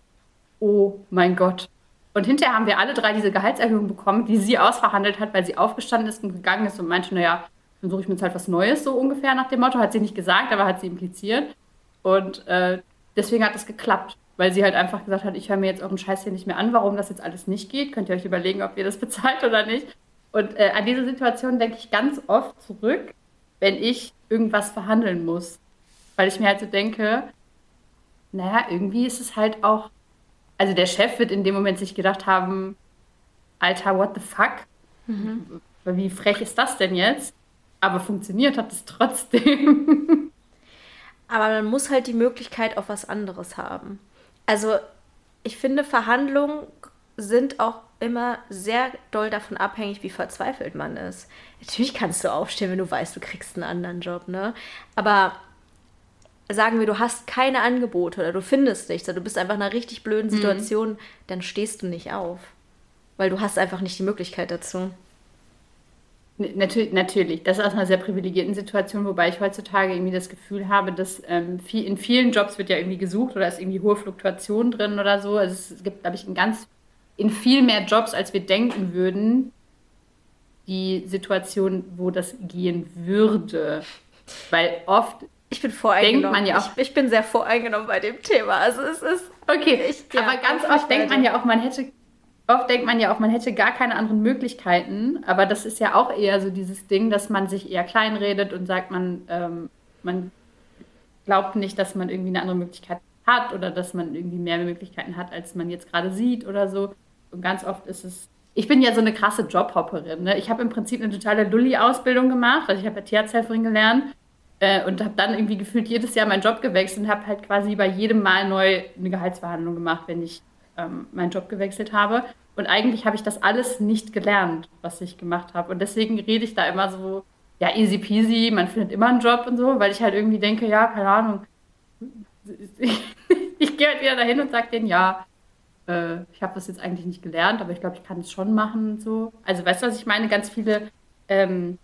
oh mein Gott. Und hinterher haben wir alle drei diese Gehaltserhöhung bekommen, die sie ausverhandelt hat, weil sie aufgestanden ist und gegangen ist und meinte, naja, dann suche ich mir jetzt halt was Neues, so ungefähr nach dem Motto. Hat sie nicht gesagt, aber hat sie impliziert. Und äh, deswegen hat es geklappt, weil sie halt einfach gesagt hat, ich höre mir jetzt euren Scheiß hier nicht mehr an, warum das jetzt alles nicht geht. Könnt ihr euch überlegen, ob ihr das bezahlt oder nicht. Und äh, an diese Situation denke ich ganz oft zurück, wenn ich irgendwas verhandeln muss. Weil ich mir halt so denke, naja, irgendwie ist es halt auch, also der Chef wird in dem Moment sich gedacht haben, Alter, what the fuck? Mhm. Wie frech ist das denn jetzt? Aber funktioniert hat es trotzdem. Aber man muss halt die Möglichkeit auf was anderes haben. Also ich finde, Verhandlungen sind auch immer sehr doll davon abhängig, wie verzweifelt man ist. Natürlich kannst du aufstehen, wenn du weißt, du kriegst einen anderen Job, ne? Aber sagen wir, du hast keine Angebote oder du findest nichts oder du bist einfach in einer richtig blöden mhm. Situation, mhm. dann stehst du nicht auf. Weil du hast einfach nicht die Möglichkeit dazu. Natürlich, natürlich. Das ist aus einer sehr privilegierten Situation, wobei ich heutzutage irgendwie das Gefühl habe, dass ähm, viel, in vielen Jobs wird ja irgendwie gesucht oder ist irgendwie hohe Fluktuation drin oder so. Also es gibt, glaube ich, in ganz, in viel mehr Jobs, als wir denken würden, die Situation, wo das gehen würde. Weil oft ich bin voreingenommen. Denkt man ja auch. Ich, ich, bin sehr voreingenommen bei dem Thema. Also es ist. Okay, ich, ja, aber ganz oft denkt man ja auch, man hätte. Oft denkt man ja auch, man hätte gar keine anderen Möglichkeiten. Aber das ist ja auch eher so dieses Ding, dass man sich eher kleinredet und sagt, man, ähm, man glaubt nicht, dass man irgendwie eine andere Möglichkeit hat oder dass man irgendwie mehr Möglichkeiten hat, als man jetzt gerade sieht oder so. Und ganz oft ist es. Ich bin ja so eine krasse Jobhopperin. Ne? Ich habe im Prinzip eine totale Lulli-Ausbildung gemacht. Also ich habe ja Tierarzthelferin gelernt äh, und habe dann irgendwie gefühlt jedes Jahr meinen Job gewechselt und habe halt quasi bei jedem Mal neu eine Gehaltsverhandlung gemacht, wenn ich ähm, meinen Job gewechselt habe. Und eigentlich habe ich das alles nicht gelernt, was ich gemacht habe. Und deswegen rede ich da immer so, ja, easy peasy, man findet immer einen Job und so, weil ich halt irgendwie denke, ja, keine Ahnung. ich gehe halt wieder dahin und sage denen, ja, äh, ich habe das jetzt eigentlich nicht gelernt, aber ich glaube, ich kann es schon machen und so. Also weißt du, was ich meine? Ganz viele ähm,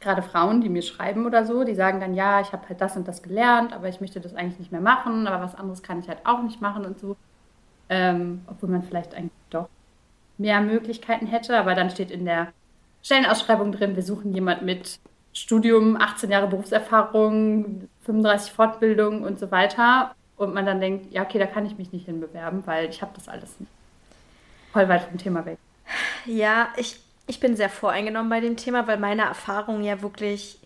gerade Frauen, die mir schreiben oder so, die sagen dann, ja, ich habe halt das und das gelernt, aber ich möchte das eigentlich nicht mehr machen, aber was anderes kann ich halt auch nicht machen und so. Ähm, obwohl man vielleicht eigentlich doch mehr Möglichkeiten hätte, aber dann steht in der Stellenausschreibung drin, wir suchen jemand mit Studium, 18 Jahre Berufserfahrung, 35 Fortbildung und so weiter. Und man dann denkt, ja, okay, da kann ich mich nicht hinbewerben, weil ich habe das alles nicht. Voll weit vom Thema weg. Ja, ich ich bin sehr voreingenommen bei dem Thema, weil meine Erfahrungen ja wirklich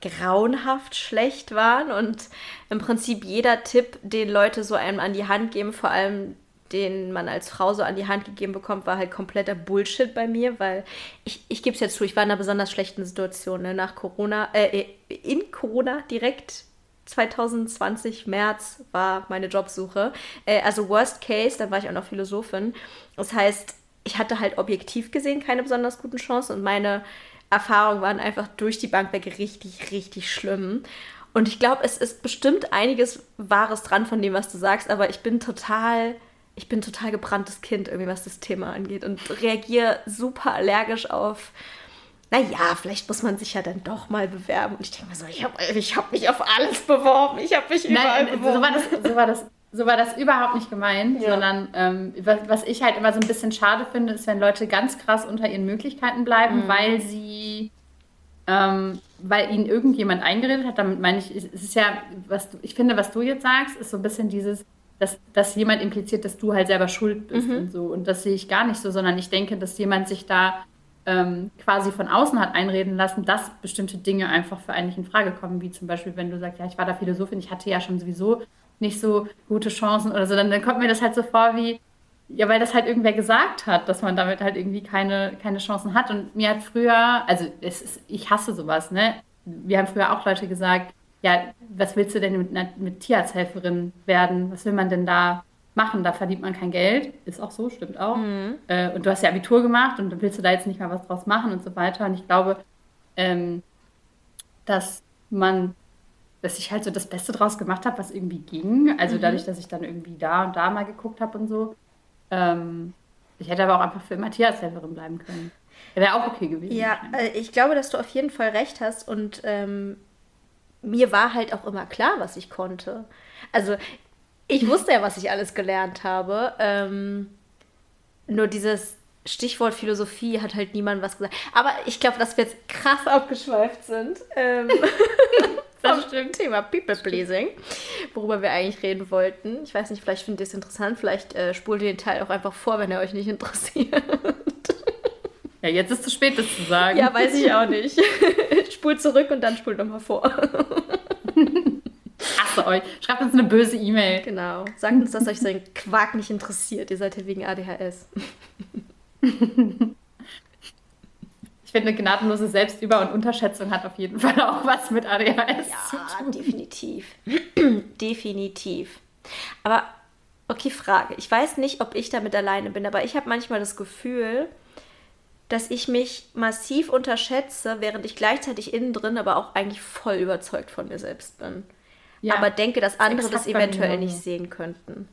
grauenhaft schlecht waren und im Prinzip jeder Tipp, den Leute so einem an die Hand geben, vor allem den man als Frau so an die Hand gegeben bekommt, war halt kompletter Bullshit bei mir, weil ich, ich gebe es jetzt zu, ich war in einer besonders schlechten Situation. Ne? Nach Corona, äh, in Corona direkt 2020 März war meine Jobsuche. Äh, also Worst Case, dann war ich auch noch Philosophin. Das heißt, ich hatte halt objektiv gesehen keine besonders guten Chancen und meine Erfahrungen waren einfach durch die Bank weg richtig, richtig schlimm. Und ich glaube, es ist bestimmt einiges Wahres dran von dem, was du sagst, aber ich bin total, ich bin total gebranntes Kind, irgendwie, was das Thema angeht und reagiere super allergisch auf naja, vielleicht muss man sich ja dann doch mal bewerben. Und ich denke mir so, ich habe ich hab mich auf alles beworben. Ich habe mich überall Nein, beworben. So war, das, so, war das, so war das überhaupt nicht gemeint, ja. sondern ähm, was ich halt immer so ein bisschen schade finde, ist, wenn Leute ganz krass unter ihren Möglichkeiten bleiben, mhm. weil sie, ähm, weil ihnen irgendjemand eingeredet hat. Damit meine ich, es ist ja, was du, ich finde, was du jetzt sagst, ist so ein bisschen dieses, dass, dass jemand impliziert, dass du halt selber schuld bist mhm. und so. Und das sehe ich gar nicht so, sondern ich denke, dass jemand sich da ähm, quasi von außen hat einreden lassen, dass bestimmte Dinge einfach für einen nicht in Frage kommen, wie zum Beispiel, wenn du sagst, ja, ich war da Philosophin, ich hatte ja schon sowieso nicht so gute Chancen oder so, dann, dann kommt mir das halt so vor wie, ja, weil das halt irgendwer gesagt hat, dass man damit halt irgendwie keine, keine Chancen hat. Und mir hat früher, also es ist, ich hasse sowas, ne? Wir haben früher auch Leute gesagt, ja, was willst du denn mit, mit Tierarzthelferin werden? Was will man denn da machen, da verdient man kein Geld. Ist auch so, stimmt auch. Mhm. Äh, und du hast ja Abitur gemacht und dann willst du da jetzt nicht mal was draus machen und so weiter. Und ich glaube, ähm, dass man, dass ich halt so das Beste draus gemacht habe, was irgendwie ging. Also mhm. dadurch, dass ich dann irgendwie da und da mal geguckt habe und so. Ähm, ich hätte aber auch einfach für Matthias Helferin bleiben können. Wäre auch okay gewesen. Ja, äh, ich glaube, dass du auf jeden Fall recht hast und ähm, mir war halt auch immer klar, was ich konnte. Also ich wusste ja, was ich alles gelernt habe. Ähm, nur dieses Stichwort Philosophie hat halt niemand was gesagt. Aber ich glaube, dass wir jetzt krass abgeschweift sind. Ähm, das stimmt. Thema People Pleasing, worüber wir eigentlich reden wollten. Ich weiß nicht, vielleicht findet ihr es interessant. Vielleicht äh, spult ihr den Teil auch einfach vor, wenn er euch nicht interessiert. Ja, jetzt ist es zu spät, das zu sagen. Ja, weiß ich auch nicht. spult zurück und dann spult nochmal vor hasse euch. Schreibt uns eine böse E-Mail. Genau. Sagt uns, dass euch so ein Quark nicht interessiert. Ihr seid ja wegen ADHS. Ich finde, gnadenlose Selbstüber- und Unterschätzung hat auf jeden Fall auch was mit ADHS ja, zu tun. definitiv. definitiv. Aber, okay, Frage. Ich weiß nicht, ob ich damit alleine bin, aber ich habe manchmal das Gefühl, dass ich mich massiv unterschätze, während ich gleichzeitig innen drin aber auch eigentlich voll überzeugt von mir selbst bin ja, aber denke, dass andere das eventuell nicht sehen könnten.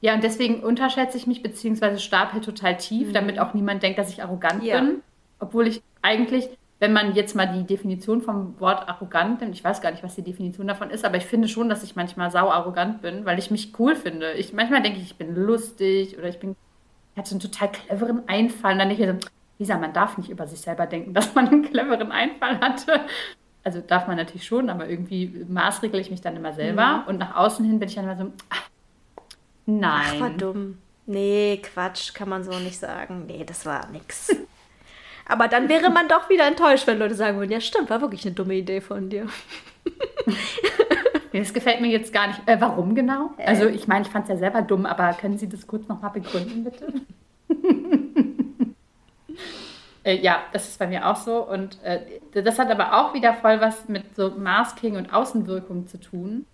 Ja, und deswegen unterschätze ich mich beziehungsweise stapel total tief, mhm. damit auch niemand denkt, dass ich arrogant ja. bin. Obwohl ich eigentlich, wenn man jetzt mal die Definition vom Wort arrogant nimmt, ich weiß gar nicht, was die Definition davon ist, aber ich finde schon, dass ich manchmal sau arrogant bin, weil ich mich cool finde. Ich, manchmal denke ich, ich bin lustig oder ich bin, ich hatte einen total cleveren Einfall. Und dann denke ich so, Lisa, man darf nicht über sich selber denken, dass man einen cleveren Einfall hatte also darf man natürlich schon, aber irgendwie maßregle ich mich dann immer selber. Mhm. Und nach außen hin bin ich dann immer so, ach, nein. Ach, war dumm. Nee, Quatsch, kann man so nicht sagen. Nee, das war nix. aber dann wäre man doch wieder enttäuscht, wenn Leute sagen würden, ja stimmt, war wirklich eine dumme Idee von dir. das gefällt mir jetzt gar nicht. Äh, warum genau? Äh. Also ich meine, ich fand es ja selber dumm, aber können Sie das kurz nochmal begründen, bitte? Äh, ja, das ist bei mir auch so. Und äh, das hat aber auch wieder voll was mit so Masking und Außenwirkung zu tun.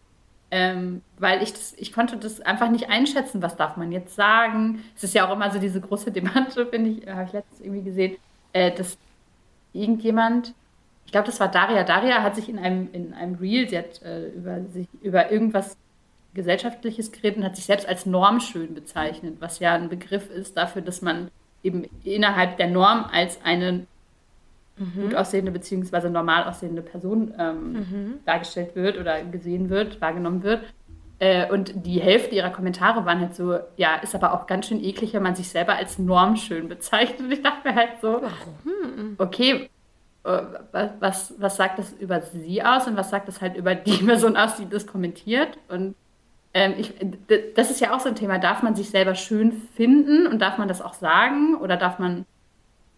Ähm, weil ich das, ich konnte das einfach nicht einschätzen, was darf man jetzt sagen. Es ist ja auch immer so diese große Debatte, finde ich, habe ich letztens irgendwie gesehen, äh, dass irgendjemand, ich glaube, das war Daria. Daria hat sich in einem, in einem Reel, sie hat äh, über, sich, über irgendwas Gesellschaftliches geredet und hat sich selbst als normschön bezeichnet, was ja ein Begriff ist dafür, dass man eben innerhalb der Norm als eine mhm. gut aussehende bzw. normal aussehende Person ähm, mhm. dargestellt wird oder gesehen wird, wahrgenommen wird. Äh, und die Hälfte ihrer Kommentare waren halt so, ja, ist aber auch ganz schön eklig, wenn man sich selber als normschön bezeichnet. Und ich dachte mir halt so, Warum? okay, was, was sagt das über sie aus und was sagt das halt über die Person aus, die das kommentiert? Und ähm, ich, das ist ja auch so ein Thema. Darf man sich selber schön finden und darf man das auch sagen? Oder darf man,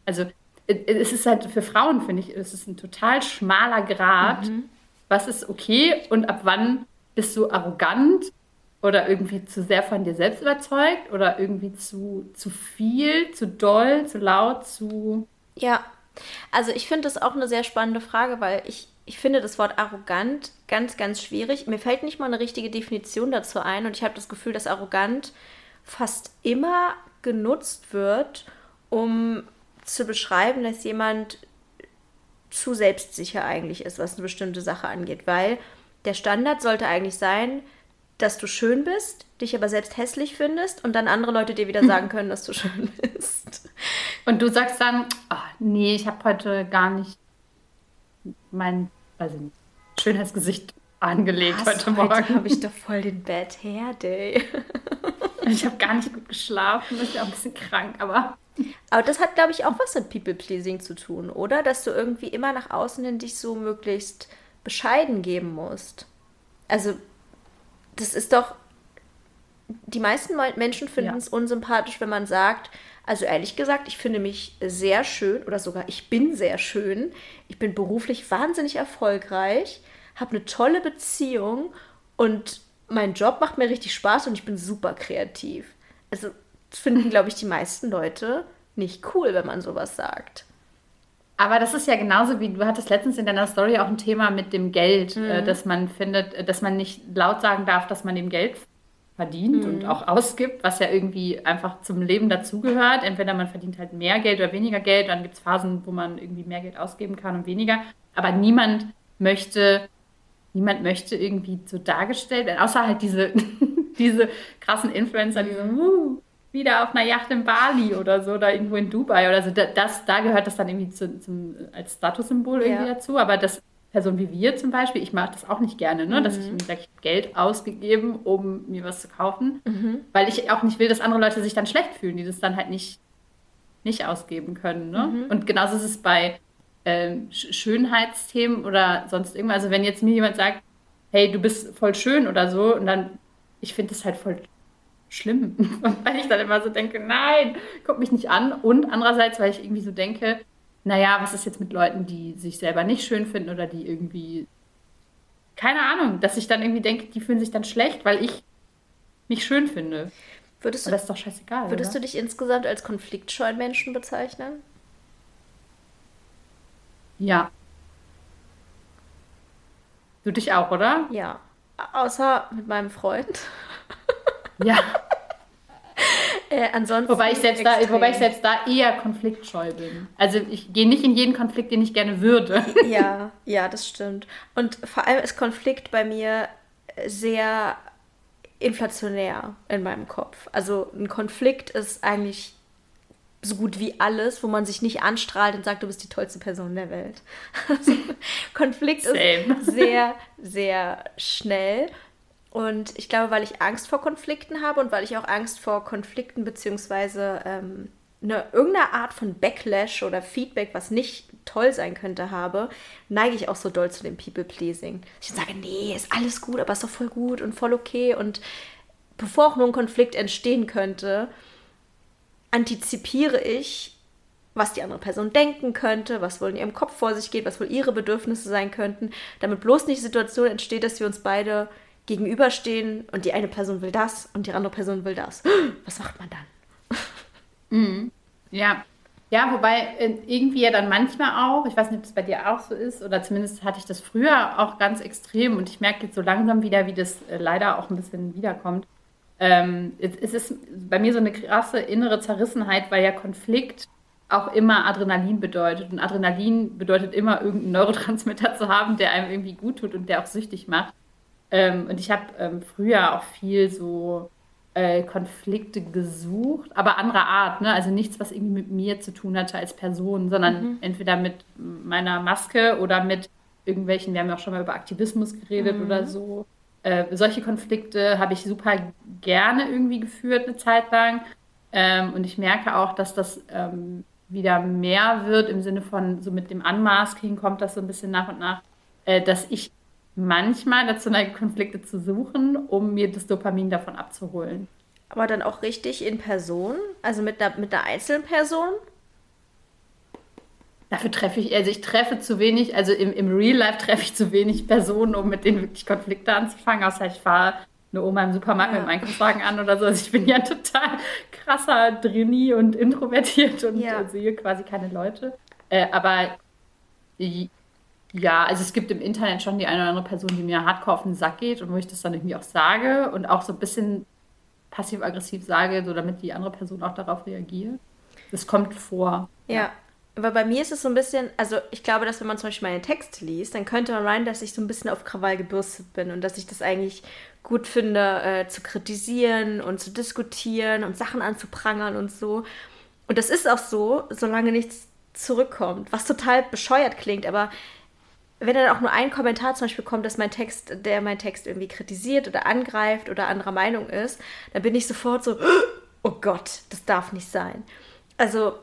also es ist halt für Frauen, finde ich, es ist ein total schmaler Grad. Mhm. Was ist okay und ab wann bist du arrogant oder irgendwie zu sehr von dir selbst überzeugt oder irgendwie zu, zu viel, zu doll, zu laut, zu. Ja, also ich finde das auch eine sehr spannende Frage, weil ich ich finde das Wort arrogant ganz, ganz schwierig. Mir fällt nicht mal eine richtige Definition dazu ein und ich habe das Gefühl, dass arrogant fast immer genutzt wird, um zu beschreiben, dass jemand zu selbstsicher eigentlich ist, was eine bestimmte Sache angeht, weil der Standard sollte eigentlich sein, dass du schön bist, dich aber selbst hässlich findest und dann andere Leute dir wieder sagen können, dass du schön bist. Und du sagst dann, oh, nee, ich habe heute gar nicht mein nicht, Schönheitsgesicht angelegt Was, heute Morgen. Heute habe ich doch voll den Bad Hair Day. ich habe gar nicht gut geschlafen, ich bin auch ein bisschen krank, aber. Aber das hat, glaube ich, auch was mit People-Pleasing zu tun, oder? Dass du irgendwie immer nach außen hin dich so möglichst bescheiden geben musst. Also, das ist doch. Die meisten Menschen finden ja. es unsympathisch, wenn man sagt, also ehrlich gesagt, ich finde mich sehr schön oder sogar ich bin sehr schön. Ich bin beruflich wahnsinnig erfolgreich, habe eine tolle Beziehung und mein Job macht mir richtig Spaß und ich bin super kreativ. Also das finden, glaube ich, die meisten Leute nicht cool, wenn man sowas sagt. Aber das ist ja genauso wie du hattest letztens in deiner Story auch ein Thema mit dem Geld, mhm. äh, dass man findet, äh, dass man nicht laut sagen darf, dass man dem Geld verdient mhm. und auch ausgibt, was ja irgendwie einfach zum Leben dazugehört. Entweder man verdient halt mehr Geld oder weniger Geld, dann gibt es Phasen, wo man irgendwie mehr Geld ausgeben kann und weniger. Aber niemand möchte, niemand möchte irgendwie so dargestellt werden, außer halt diese, diese krassen Influencer, die so, uh, wieder auf einer Yacht in Bali oder so, oder irgendwo in Dubai oder so. Das, da gehört das dann irgendwie zu, zum, als Statussymbol irgendwie ja. dazu. Aber das Person wie wir zum Beispiel, ich mache das auch nicht gerne, ne? dass mhm. ich sage, ich habe Geld ausgegeben, um mir was zu kaufen, mhm. weil ich auch nicht will, dass andere Leute sich dann schlecht fühlen, die das dann halt nicht, nicht ausgeben können. Ne? Mhm. Und genauso ist es bei ähm, Schönheitsthemen oder sonst irgendwas. Also wenn jetzt mir jemand sagt, hey, du bist voll schön oder so, und dann, ich finde das halt voll schlimm. Weil ich dann immer so denke, nein, guck mich nicht an. Und andererseits, weil ich irgendwie so denke, naja, was ist jetzt mit Leuten, die sich selber nicht schön finden oder die irgendwie, keine Ahnung, dass ich dann irgendwie denke, die fühlen sich dann schlecht, weil ich mich schön finde. Würdest du, das ist doch scheißegal. Würdest oder? du dich insgesamt als konfliktscheuen Menschen bezeichnen? Ja. Du dich auch, oder? Ja. Außer mit meinem Freund. Ja. Äh, ansonsten wobei ich, selbst da, wobei ich selbst da eher konfliktscheu bin. Also ich gehe nicht in jeden Konflikt, den ich gerne würde. Ja, ja, das stimmt. Und vor allem ist Konflikt bei mir sehr inflationär in meinem Kopf. Also ein Konflikt ist eigentlich so gut wie alles, wo man sich nicht anstrahlt und sagt, du bist die tollste Person der Welt. Also, Konflikt Same. ist sehr, sehr schnell. Und ich glaube, weil ich Angst vor Konflikten habe und weil ich auch Angst vor Konflikten beziehungsweise ähm, eine, irgendeine Art von Backlash oder Feedback, was nicht toll sein könnte, habe, neige ich auch so doll zu dem People-Pleasing. Ich sage, nee, ist alles gut, aber ist doch voll gut und voll okay. Und bevor auch nur ein Konflikt entstehen könnte, antizipiere ich, was die andere Person denken könnte, was wohl in ihrem Kopf vor sich geht, was wohl ihre Bedürfnisse sein könnten, damit bloß nicht die Situation entsteht, dass wir uns beide gegenüberstehen und die eine Person will das und die andere Person will das. Was macht man dann? Mhm. Ja. Ja, wobei äh, irgendwie ja dann manchmal auch, ich weiß nicht, ob es bei dir auch so ist, oder zumindest hatte ich das früher auch ganz extrem und ich merke jetzt so langsam wieder, wie das äh, leider auch ein bisschen wiederkommt. Ähm, es ist bei mir so eine krasse innere Zerrissenheit, weil ja Konflikt auch immer Adrenalin bedeutet. Und Adrenalin bedeutet immer irgendeinen Neurotransmitter zu haben, der einem irgendwie gut tut und der auch süchtig macht. Ähm, und ich habe ähm, früher auch viel so äh, Konflikte gesucht, aber anderer Art, ne? Also nichts, was irgendwie mit mir zu tun hatte als Person, sondern mhm. entweder mit meiner Maske oder mit irgendwelchen, wir haben ja auch schon mal über Aktivismus geredet mhm. oder so. Äh, solche Konflikte habe ich super gerne irgendwie geführt eine Zeit lang. Ähm, und ich merke auch, dass das ähm, wieder mehr wird im Sinne von so mit dem Unmasking kommt das so ein bisschen nach und nach, äh, dass ich manchmal dazu neige, Konflikte zu suchen, um mir das Dopamin davon abzuholen. Aber dann auch richtig in Person? Also mit einer, mit einer einzelnen Person? Dafür treffe ich, also ich treffe zu wenig, also im, im Real Life treffe ich zu wenig Personen, um mit denen wirklich Konflikte anzufangen, außer ich fahre eine Oma im Supermarkt ja. mit dem Einkaufswagen an oder so. Also ich bin ja total krasser Drini und introvertiert und ja. sehe quasi keine Leute. Äh, aber Ja, also es gibt im Internet schon die eine oder andere Person, die mir hardcore auf den Sack geht und wo ich das dann irgendwie auch sage und auch so ein bisschen passiv-aggressiv sage, so damit die andere Person auch darauf reagiert. Das kommt vor. Ja. ja. Aber bei mir ist es so ein bisschen, also ich glaube, dass wenn man zum Beispiel meinen Text liest, dann könnte man meinen, dass ich so ein bisschen auf Krawall gebürstet bin und dass ich das eigentlich gut finde, äh, zu kritisieren und zu diskutieren und Sachen anzuprangern und so. Und das ist auch so, solange nichts zurückkommt, was total bescheuert klingt, aber wenn dann auch nur ein Kommentar zum Beispiel kommt, dass mein Text, der mein Text irgendwie kritisiert oder angreift oder anderer Meinung ist, dann bin ich sofort so, oh Gott, das darf nicht sein. Also,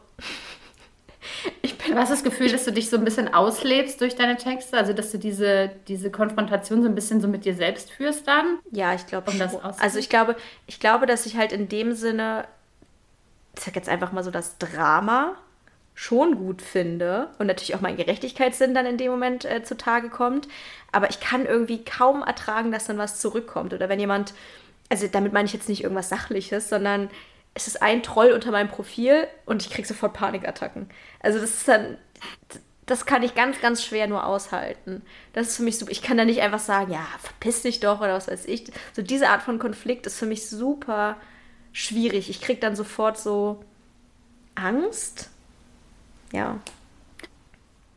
ich bin. Du hast das Gefühl, dass du dich so ein bisschen auslebst durch deine Texte, also dass du diese, diese Konfrontation so ein bisschen so mit dir selbst führst dann? Ja, ich glaube um Also ich glaube, ich glaube, dass ich halt in dem Sinne, ich sag jetzt einfach mal so das Drama schon gut finde und natürlich auch mein Gerechtigkeitssinn dann in dem Moment äh, zutage kommt. Aber ich kann irgendwie kaum ertragen, dass dann was zurückkommt. Oder wenn jemand, also damit meine ich jetzt nicht irgendwas Sachliches, sondern es ist ein Troll unter meinem Profil und ich kriege sofort Panikattacken. Also das ist dann, das kann ich ganz, ganz schwer nur aushalten. Das ist für mich super. Ich kann da nicht einfach sagen, ja, verpiss dich doch oder was weiß ich. So diese Art von Konflikt ist für mich super schwierig. Ich kriege dann sofort so Angst ja.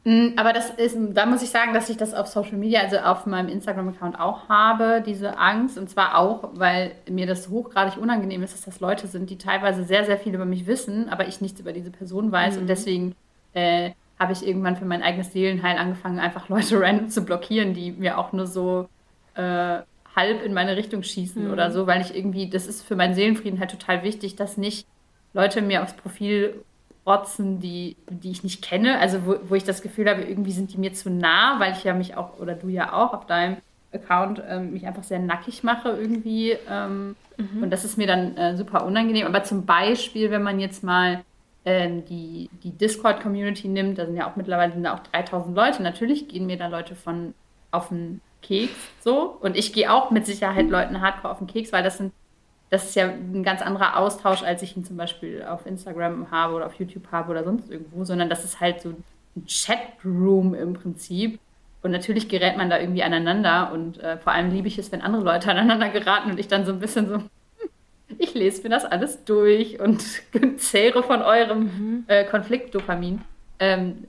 Mm, aber das ist, da muss ich sagen, dass ich das auf Social Media, also auf meinem Instagram-Account auch habe, diese Angst. Und zwar auch, weil mir das hochgradig unangenehm ist, dass das Leute sind, die teilweise sehr, sehr viel über mich wissen, aber ich nichts über diese Person weiß. Mhm. Und deswegen äh, habe ich irgendwann für mein eigenes Seelenheil angefangen, einfach Leute random zu blockieren, die mir auch nur so äh, halb in meine Richtung schießen mhm. oder so, weil ich irgendwie, das ist für meinen Seelenfrieden halt total wichtig, dass nicht Leute mir aufs Profil rotzen, die, die ich nicht kenne, also wo, wo ich das Gefühl habe, irgendwie sind die mir zu nah, weil ich ja mich auch, oder du ja auch auf deinem Account ähm, mich einfach sehr nackig mache irgendwie. Ähm, mhm. Und das ist mir dann äh, super unangenehm. Aber zum Beispiel, wenn man jetzt mal ähm, die, die Discord-Community nimmt, da sind ja auch mittlerweile sind da auch 3000 Leute. Natürlich gehen mir da Leute von auf den Keks so. Und ich gehe auch mit Sicherheit Leuten hardcore auf den Keks, weil das sind das ist ja ein ganz anderer Austausch, als ich ihn zum Beispiel auf Instagram habe oder auf YouTube habe oder sonst irgendwo, sondern das ist halt so ein Chatroom im Prinzip. Und natürlich gerät man da irgendwie aneinander und äh, vor allem liebe ich es, wenn andere Leute aneinander geraten und ich dann so ein bisschen so, ich lese mir das alles durch und zehre von eurem mhm. äh, Konfliktdopamin. Ähm,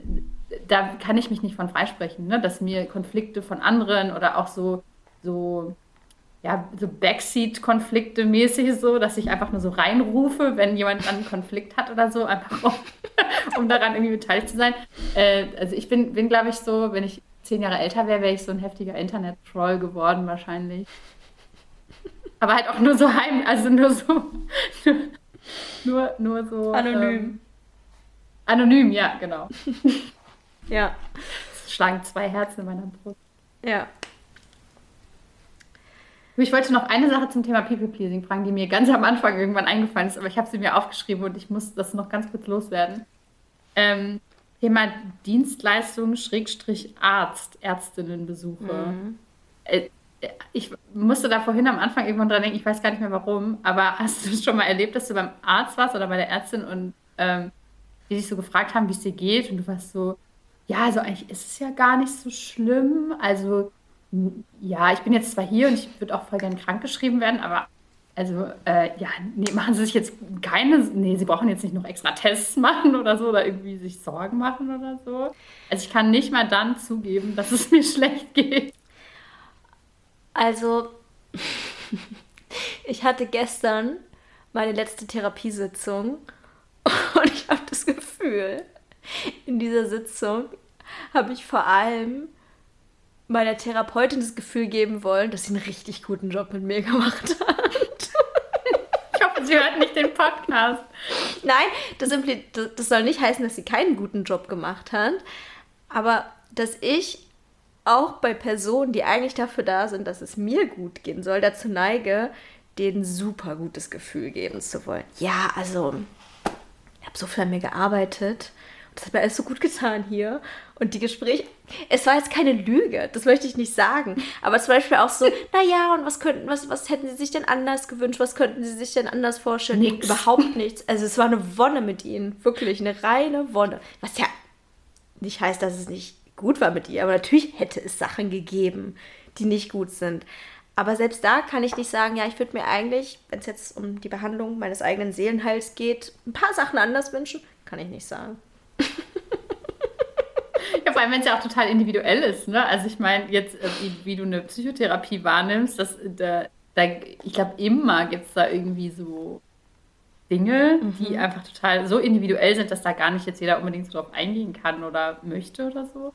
da kann ich mich nicht von freisprechen, ne? dass mir Konflikte von anderen oder auch so, so ja, so Backseat-Konflikte mäßig so, dass ich einfach nur so reinrufe, wenn jemand dann einen Konflikt hat oder so, einfach um, um daran irgendwie beteiligt zu sein. Äh, also ich bin, bin glaube ich, so, wenn ich zehn Jahre älter wäre, wäre ich so ein heftiger Internet-Troll geworden wahrscheinlich. Aber halt auch nur so heim, also nur so, nur, nur so. Anonym. Ähm, anonym, ja, genau. ja. Es schlagen zwei Herzen in meiner Brust. Ja. Ich wollte noch eine Sache zum Thema People-Pleasing fragen, die mir ganz am Anfang irgendwann eingefallen ist, aber ich habe sie mir aufgeschrieben und ich muss das noch ganz kurz loswerden. Ähm, Thema Dienstleistung Schrägstrich Arzt, Ärztinnenbesuche. Mhm. Äh, ich musste da vorhin am Anfang irgendwann dran denken, ich weiß gar nicht mehr warum, aber hast du schon mal erlebt, dass du beim Arzt warst oder bei der Ärztin und ähm, die dich so gefragt haben, wie es dir geht und du warst so, ja, also eigentlich ist es ja gar nicht so schlimm. Also ja, ich bin jetzt zwar hier und ich würde auch voll gerne krankgeschrieben werden, aber also, äh, ja, nee, machen Sie sich jetzt keine, nee, Sie brauchen jetzt nicht noch extra Tests machen oder so oder irgendwie sich Sorgen machen oder so. Also ich kann nicht mal dann zugeben, dass es mir schlecht geht. Also, ich hatte gestern meine letzte Therapiesitzung und ich habe das Gefühl, in dieser Sitzung habe ich vor allem meiner Therapeutin das Gefühl geben wollen, dass sie einen richtig guten Job mit mir gemacht hat. ich hoffe, sie hört nicht den Podcast. Nein, das, das soll nicht heißen, dass sie keinen guten Job gemacht hat, aber dass ich auch bei Personen, die eigentlich dafür da sind, dass es mir gut gehen soll, dazu neige, denen super gutes Gefühl geben zu wollen. Ja, also, ich habe so viel an mir gearbeitet das hat mir alles so gut getan hier. Und die Gespräche, es war jetzt keine Lüge, das möchte ich nicht sagen. Aber zum Beispiel auch so, naja, und was könnten, was, was hätten sie sich denn anders gewünscht? Was könnten sie sich denn anders vorstellen? Nix. Überhaupt nichts. Also es war eine Wonne mit ihnen. Wirklich, eine reine Wonne. Was ja nicht heißt, dass es nicht gut war mit ihr. Aber natürlich hätte es Sachen gegeben, die nicht gut sind. Aber selbst da kann ich nicht sagen, ja, ich würde mir eigentlich, wenn es jetzt um die Behandlung meines eigenen Seelenheils geht, ein paar Sachen anders wünschen. Kann ich nicht sagen. Ja, vor allem, wenn es ja auch total individuell ist. Ne? Also ich meine, jetzt, äh, wie, du eine Psychotherapie wahrnimmst, das, da, da, ich glaube, immer gibt es da irgendwie so Dinge, mhm. die einfach total so individuell sind, dass da gar nicht jetzt jeder unbedingt so drauf eingehen kann oder möchte oder so.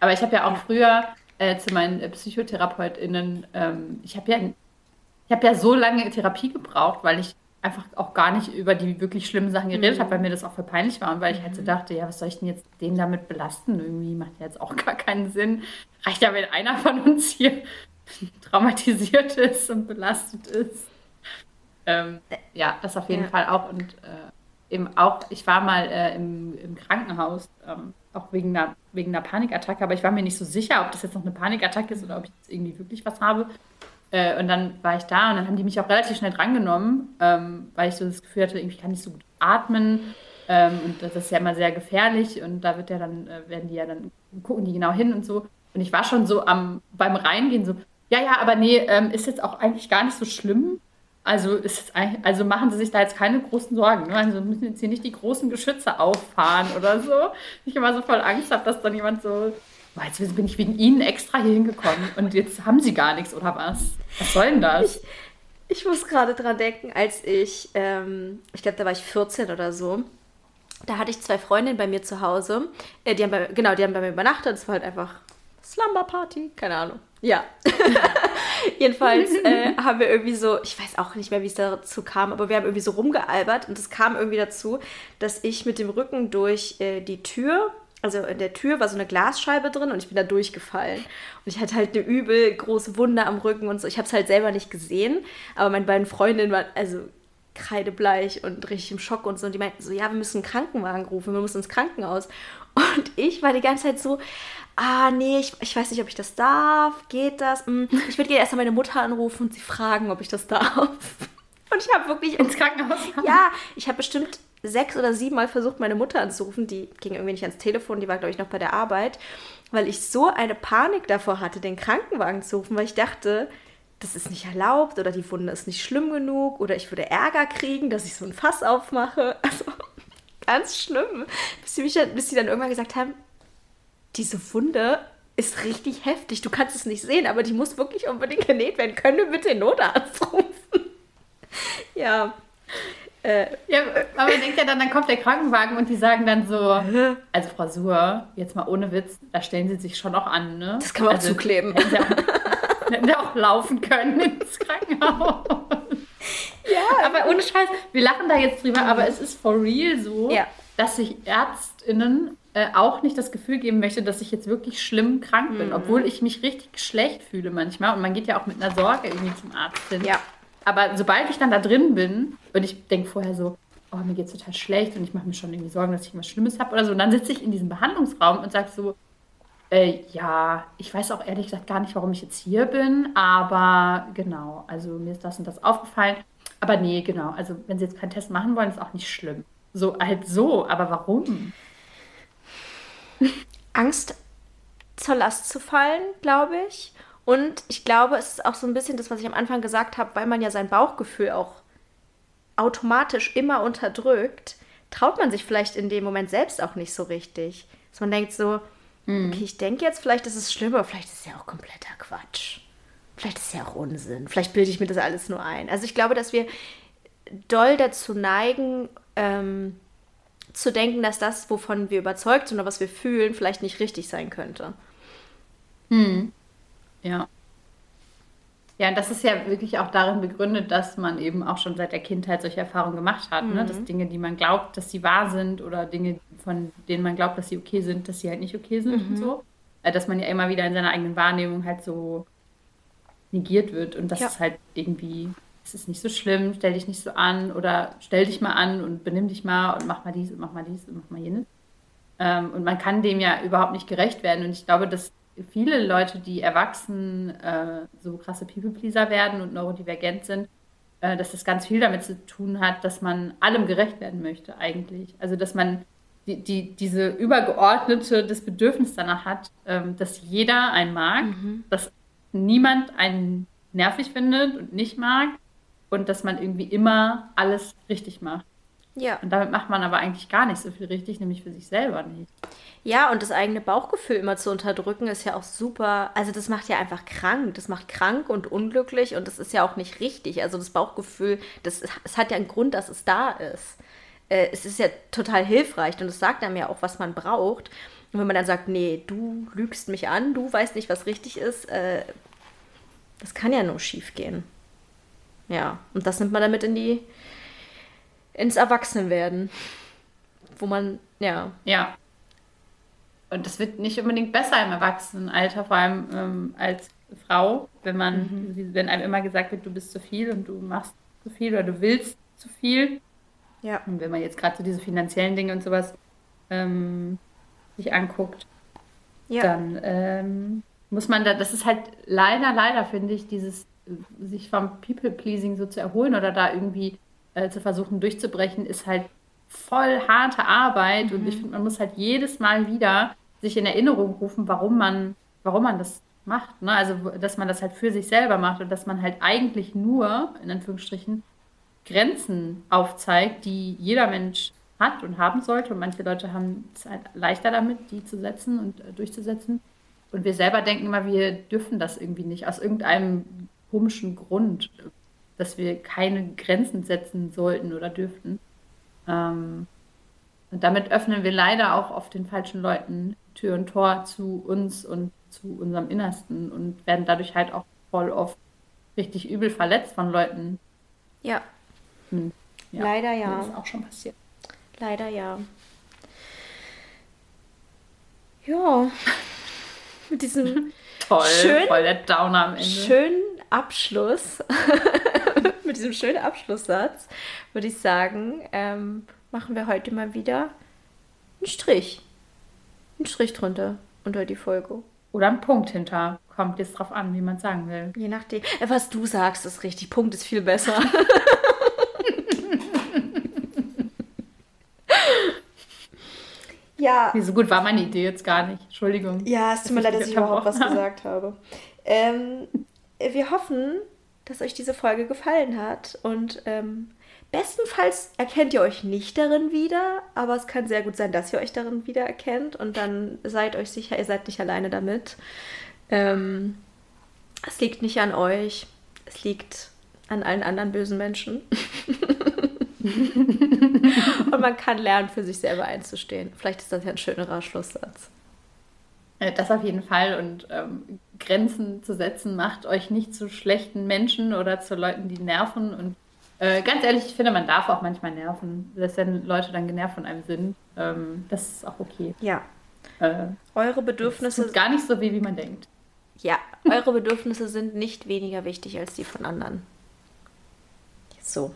Aber ich habe ja auch ja. früher äh, zu meinen äh, PsychotherapeutInnen, ähm, ich habe ja, ich ja so lange Therapie gebraucht, weil ich einfach auch gar nicht über die wirklich schlimmen Sachen geredet mhm. habe, weil mir das auch für peinlich war und weil ich halt so mhm. dachte, ja, was soll ich denn jetzt den damit belasten? Irgendwie macht ja jetzt auch gar keinen Sinn. Reicht ja, wenn einer von uns hier traumatisiert ist und belastet ist. Ähm, ja, das auf jeden ja. Fall auch. Und äh, eben auch, ich war mal äh, im, im, Krankenhaus, ähm, auch wegen einer, wegen einer Panikattacke, aber ich war mir nicht so sicher, ob das jetzt noch eine Panikattacke ist oder ob ich jetzt irgendwie wirklich was habe. Äh, und dann war ich da und dann haben die mich auch relativ schnell drangenommen, ähm, weil ich so das Gefühl hatte, irgendwie kann ich so gut atmen. Ähm, und das ist ja immer sehr gefährlich und da wird ja dann, äh, werden die ja dann, gucken die genau hin und so. Und ich war schon so am, beim Reingehen so, ja, ja, aber nee, ähm, ist jetzt auch eigentlich gar nicht so schlimm. Also, ist also machen Sie sich da jetzt keine großen Sorgen. Ne? Also müssen jetzt hier nicht die großen Geschütze auffahren oder so. Ich immer so voll Angst habe, dass dann jemand so jetzt bin ich wegen Ihnen extra hier hingekommen und jetzt haben Sie gar nichts oder was? Was soll denn das? Ich, ich muss gerade dran denken, als ich, ähm, ich glaube, da war ich 14 oder so. Da hatte ich zwei Freundinnen bei mir zu Hause. Äh, die haben bei, genau, die haben bei mir übernachtet. Es war halt einfach Slumber Party, keine Ahnung. Ja. Jedenfalls äh, haben wir irgendwie so, ich weiß auch nicht mehr, wie es dazu kam, aber wir haben irgendwie so rumgealbert und es kam irgendwie dazu, dass ich mit dem Rücken durch äh, die Tür also in der Tür war so eine Glasscheibe drin und ich bin da durchgefallen. Und ich hatte halt eine übel große Wunde am Rücken und so. Ich habe es halt selber nicht gesehen, aber meine beiden Freundinnen waren also kreidebleich und richtig im Schock und so. Und die meinten so, ja, wir müssen einen Krankenwagen rufen, wir müssen ins Krankenhaus. Und ich war die ganze Zeit so, ah, nee, ich, ich weiß nicht, ob ich das darf. Geht das? Hm, ich würde gerne erstmal meine Mutter anrufen und sie fragen, ob ich das darf. Und ich habe wirklich ins Krankenhaus. Ja, ich habe bestimmt sechs oder sieben Mal versucht, meine Mutter anzurufen. Die ging irgendwie nicht ans Telefon, die war, glaube ich, noch bei der Arbeit, weil ich so eine Panik davor hatte, den Krankenwagen zu rufen, weil ich dachte, das ist nicht erlaubt oder die Wunde ist nicht schlimm genug oder ich würde Ärger kriegen, dass ich so ein Fass aufmache. Also ganz schlimm. Bis sie, mich dann, bis sie dann irgendwann gesagt haben, diese Wunde ist richtig heftig. Du kannst es nicht sehen, aber die muss wirklich unbedingt genäht werden. Können wir bitte den Notarzt rufen? ja. Äh, ja, aber man denkt ja dann, dann kommt der Krankenwagen und die sagen dann so, also Frau Suhr, jetzt mal ohne Witz, da stellen sie sich schon auch an, ne? Das kann man also, auch zukleben. Hätten sie auch, hätten sie auch laufen können ins Krankenhaus. Ja. Aber ohne Scheiß, wir lachen da jetzt drüber, aber es ist for real so, ja. dass sich ÄrztInnen äh, auch nicht das Gefühl geben möchte, dass ich jetzt wirklich schlimm krank bin, mhm. obwohl ich mich richtig schlecht fühle manchmal. Und man geht ja auch mit einer Sorge irgendwie zum Arzt hin. Ja. Aber sobald ich dann da drin bin und ich denke vorher so, oh, mir geht es total schlecht und ich mache mir schon irgendwie Sorgen, dass ich irgendwas Schlimmes habe oder so. Und dann sitze ich in diesem Behandlungsraum und sage so, äh, ja, ich weiß auch ehrlich gesagt gar nicht, warum ich jetzt hier bin, aber genau, also mir ist das und das aufgefallen. Aber nee, genau, also wenn Sie jetzt keinen Test machen wollen, ist auch nicht schlimm. So, halt so, aber warum? Angst zur Last zu fallen, glaube ich. Und ich glaube, es ist auch so ein bisschen das, was ich am Anfang gesagt habe, weil man ja sein Bauchgefühl auch automatisch immer unterdrückt, traut man sich vielleicht in dem Moment selbst auch nicht so richtig. Dass man denkt so, mhm. okay, ich denke jetzt, vielleicht ist es schlimm, aber vielleicht ist es ja auch kompletter Quatsch. Vielleicht ist es ja auch Unsinn. Vielleicht bilde ich mir das alles nur ein. Also ich glaube, dass wir doll dazu neigen, ähm, zu denken, dass das, wovon wir überzeugt sind oder was wir fühlen, vielleicht nicht richtig sein könnte. Mhm. Ja. Ja, und das ist ja wirklich auch darin begründet, dass man eben auch schon seit der Kindheit solche Erfahrungen gemacht hat. Mhm. Ne? Dass mhm. Dinge, die man glaubt, dass sie wahr sind oder Dinge, von denen man glaubt, dass sie okay sind, dass sie halt nicht okay sind mhm. und so. Äh, dass man ja immer wieder in seiner eigenen Wahrnehmung halt so negiert wird und das ja. ist halt irgendwie, es ist nicht so schlimm, stell dich nicht so an oder stell dich mal an und benimm dich mal und mach mal dies und mach mal dies und mach mal jenes. Ähm, und man kann dem ja überhaupt nicht gerecht werden und ich glaube, dass viele Leute, die erwachsen äh, so krasse People-Pleaser werden und neurodivergent sind, äh, dass das ganz viel damit zu tun hat, dass man allem gerecht werden möchte eigentlich. Also dass man die, die, diese übergeordnete, das Bedürfnis danach hat, ähm, dass jeder einen mag, mhm. dass niemand einen nervig findet und nicht mag und dass man irgendwie immer alles richtig macht. Ja. Und damit macht man aber eigentlich gar nicht so viel richtig, nämlich für sich selber nicht. Ja, und das eigene Bauchgefühl immer zu unterdrücken, ist ja auch super. Also, das macht ja einfach krank. Das macht krank und unglücklich und das ist ja auch nicht richtig. Also, das Bauchgefühl, das, es hat ja einen Grund, dass es da ist. Äh, es ist ja total hilfreich und es sagt einem ja auch, was man braucht. Und wenn man dann sagt, nee, du lügst mich an, du weißt nicht, was richtig ist, äh, das kann ja nur schief gehen. Ja, und das nimmt man damit in die, ins Erwachsenwerden. Wo man, ja. Ja. Und das wird nicht unbedingt besser im Erwachsenenalter, vor allem ähm, als Frau, wenn man, mhm. wenn einem immer gesagt wird, du bist zu viel und du machst zu viel oder du willst zu viel. Ja. Und wenn man jetzt gerade so diese finanziellen Dinge und sowas ähm, sich anguckt, ja. dann ähm, muss man da, das ist halt leider, leider, finde ich, dieses sich vom People-Pleasing so zu erholen oder da irgendwie äh, zu versuchen durchzubrechen, ist halt voll harte Arbeit mhm. und ich finde, man muss halt jedes Mal wieder sich in Erinnerung rufen, warum man, warum man das macht. Ne? Also, dass man das halt für sich selber macht und dass man halt eigentlich nur, in Anführungsstrichen, Grenzen aufzeigt, die jeder Mensch hat und haben sollte. Und manche Leute haben es halt leichter damit, die zu setzen und äh, durchzusetzen. Und wir selber denken immer, wir dürfen das irgendwie nicht, aus irgendeinem komischen Grund, dass wir keine Grenzen setzen sollten oder dürften. Ähm, und damit öffnen wir leider auch oft den falschen Leuten Tür und Tor zu uns und zu unserem Innersten und werden dadurch halt auch voll oft richtig übel verletzt von Leuten. Ja. Hm. ja. Leider ja. Das ist auch schon passiert. Leider ja. Ja. Mit diesem Toll, schön, voll der Downer am Ende. schönen Abschluss, mit diesem schönen Abschlusssatz, würde ich sagen, ähm, machen wir heute mal wieder einen Strich. Einen Strich drunter unter die Folge. Oder einen Punkt hinter. Kommt jetzt drauf an, wie man sagen will. Je nachdem. Äh, was du sagst, ist richtig. Punkt ist viel besser. ja. Nee, so gut war meine Idee jetzt gar nicht. Entschuldigung. Ja, es tut mir leid, dass ich überhaupt was gesagt habe. Ähm, wir hoffen, dass euch diese Folge gefallen hat und ähm, bestenfalls erkennt ihr euch nicht darin wieder, aber es kann sehr gut sein, dass ihr euch darin wiedererkennt und dann seid euch sicher, ihr seid nicht alleine damit. Ähm, es liegt nicht an euch, es liegt an allen anderen bösen Menschen. und man kann lernen, für sich selber einzustehen. Vielleicht ist das ja ein schönerer Schlusssatz. Äh, das auf jeden Fall und ähm, Grenzen zu setzen macht euch nicht zu schlechten Menschen oder zu Leuten, die nerven. Und äh, ganz ehrlich, ich finde, man darf auch manchmal nerven, dass wenn Leute dann genervt von einem sind. Ähm, das ist auch okay. Ja. Äh, eure Bedürfnisse sind gar nicht so weh, wie man denkt. Ja, eure Bedürfnisse sind nicht weniger wichtig als die von anderen. So.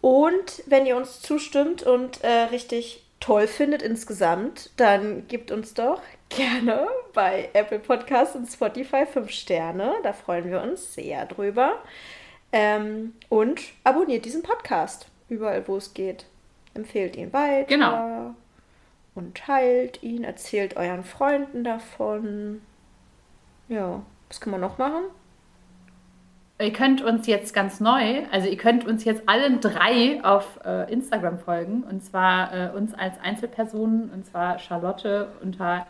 Und wenn ihr uns zustimmt und äh, richtig toll findet insgesamt, dann gebt uns doch gerne bei Apple Podcasts und Spotify 5 Sterne. Da freuen wir uns sehr drüber. Ähm, und abonniert diesen Podcast überall, wo es geht. Empfehlt ihn weiter. Genau. Und teilt ihn, erzählt euren Freunden davon. Ja, was kann man noch machen? Ihr könnt uns jetzt ganz neu, also ihr könnt uns jetzt allen drei auf äh, Instagram folgen und zwar äh, uns als Einzelpersonen und zwar Charlotte unter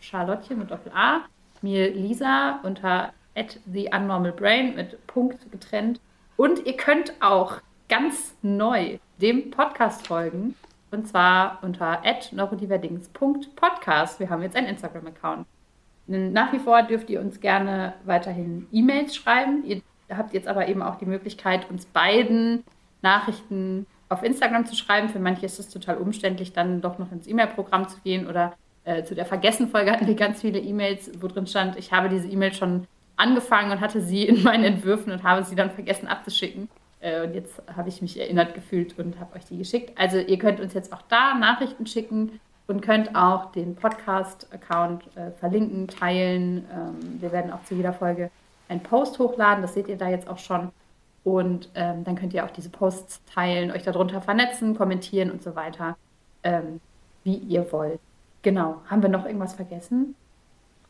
@charlottchen mit Doppel A, mir Lisa unter @theunnormalbrain mit Punkt getrennt und ihr könnt auch ganz neu dem Podcast folgen und zwar unter neurodiverdings.podcast. Wir haben jetzt einen Instagram-Account. Nach wie vor dürft ihr uns gerne weiterhin E-Mails schreiben. Ihr habt jetzt aber eben auch die Möglichkeit, uns beiden Nachrichten auf Instagram zu schreiben. Für manche ist es total umständlich, dann doch noch ins E-Mail-Programm zu gehen oder äh, zu der Vergessen-Folge hatten wir ganz viele E-Mails, wo drin stand, ich habe diese E-Mail schon angefangen und hatte sie in meinen Entwürfen und habe sie dann vergessen abzuschicken. Äh, und jetzt habe ich mich erinnert gefühlt und habe euch die geschickt. Also ihr könnt uns jetzt auch da Nachrichten schicken und könnt auch den Podcast-Account äh, verlinken, teilen. Ähm, wir werden auch zu jeder Folge einen Post hochladen. Das seht ihr da jetzt auch schon. Und ähm, dann könnt ihr auch diese Posts teilen, euch darunter vernetzen, kommentieren und so weiter. Ähm, wie ihr wollt. Genau. Haben wir noch irgendwas vergessen?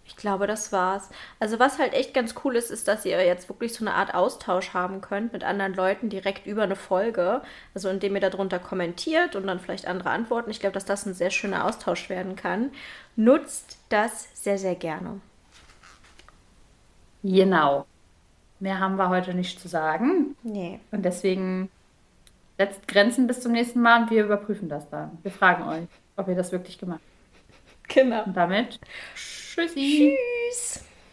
Ich glaube, das war's. Also was halt echt ganz cool ist, ist, dass ihr jetzt wirklich so eine Art Austausch haben könnt mit anderen Leuten direkt über eine Folge. Also indem ihr darunter kommentiert und dann vielleicht andere antworten. Ich glaube, dass das ein sehr schöner Austausch werden kann. Nutzt das sehr, sehr gerne. Genau. Mehr haben wir heute nicht zu sagen. Nee. Und deswegen setzt Grenzen bis zum nächsten Mal und wir überprüfen das dann. Wir fragen euch, ob ihr das wirklich gemacht habt. Genau. Und damit Tschüssi. Tschüss.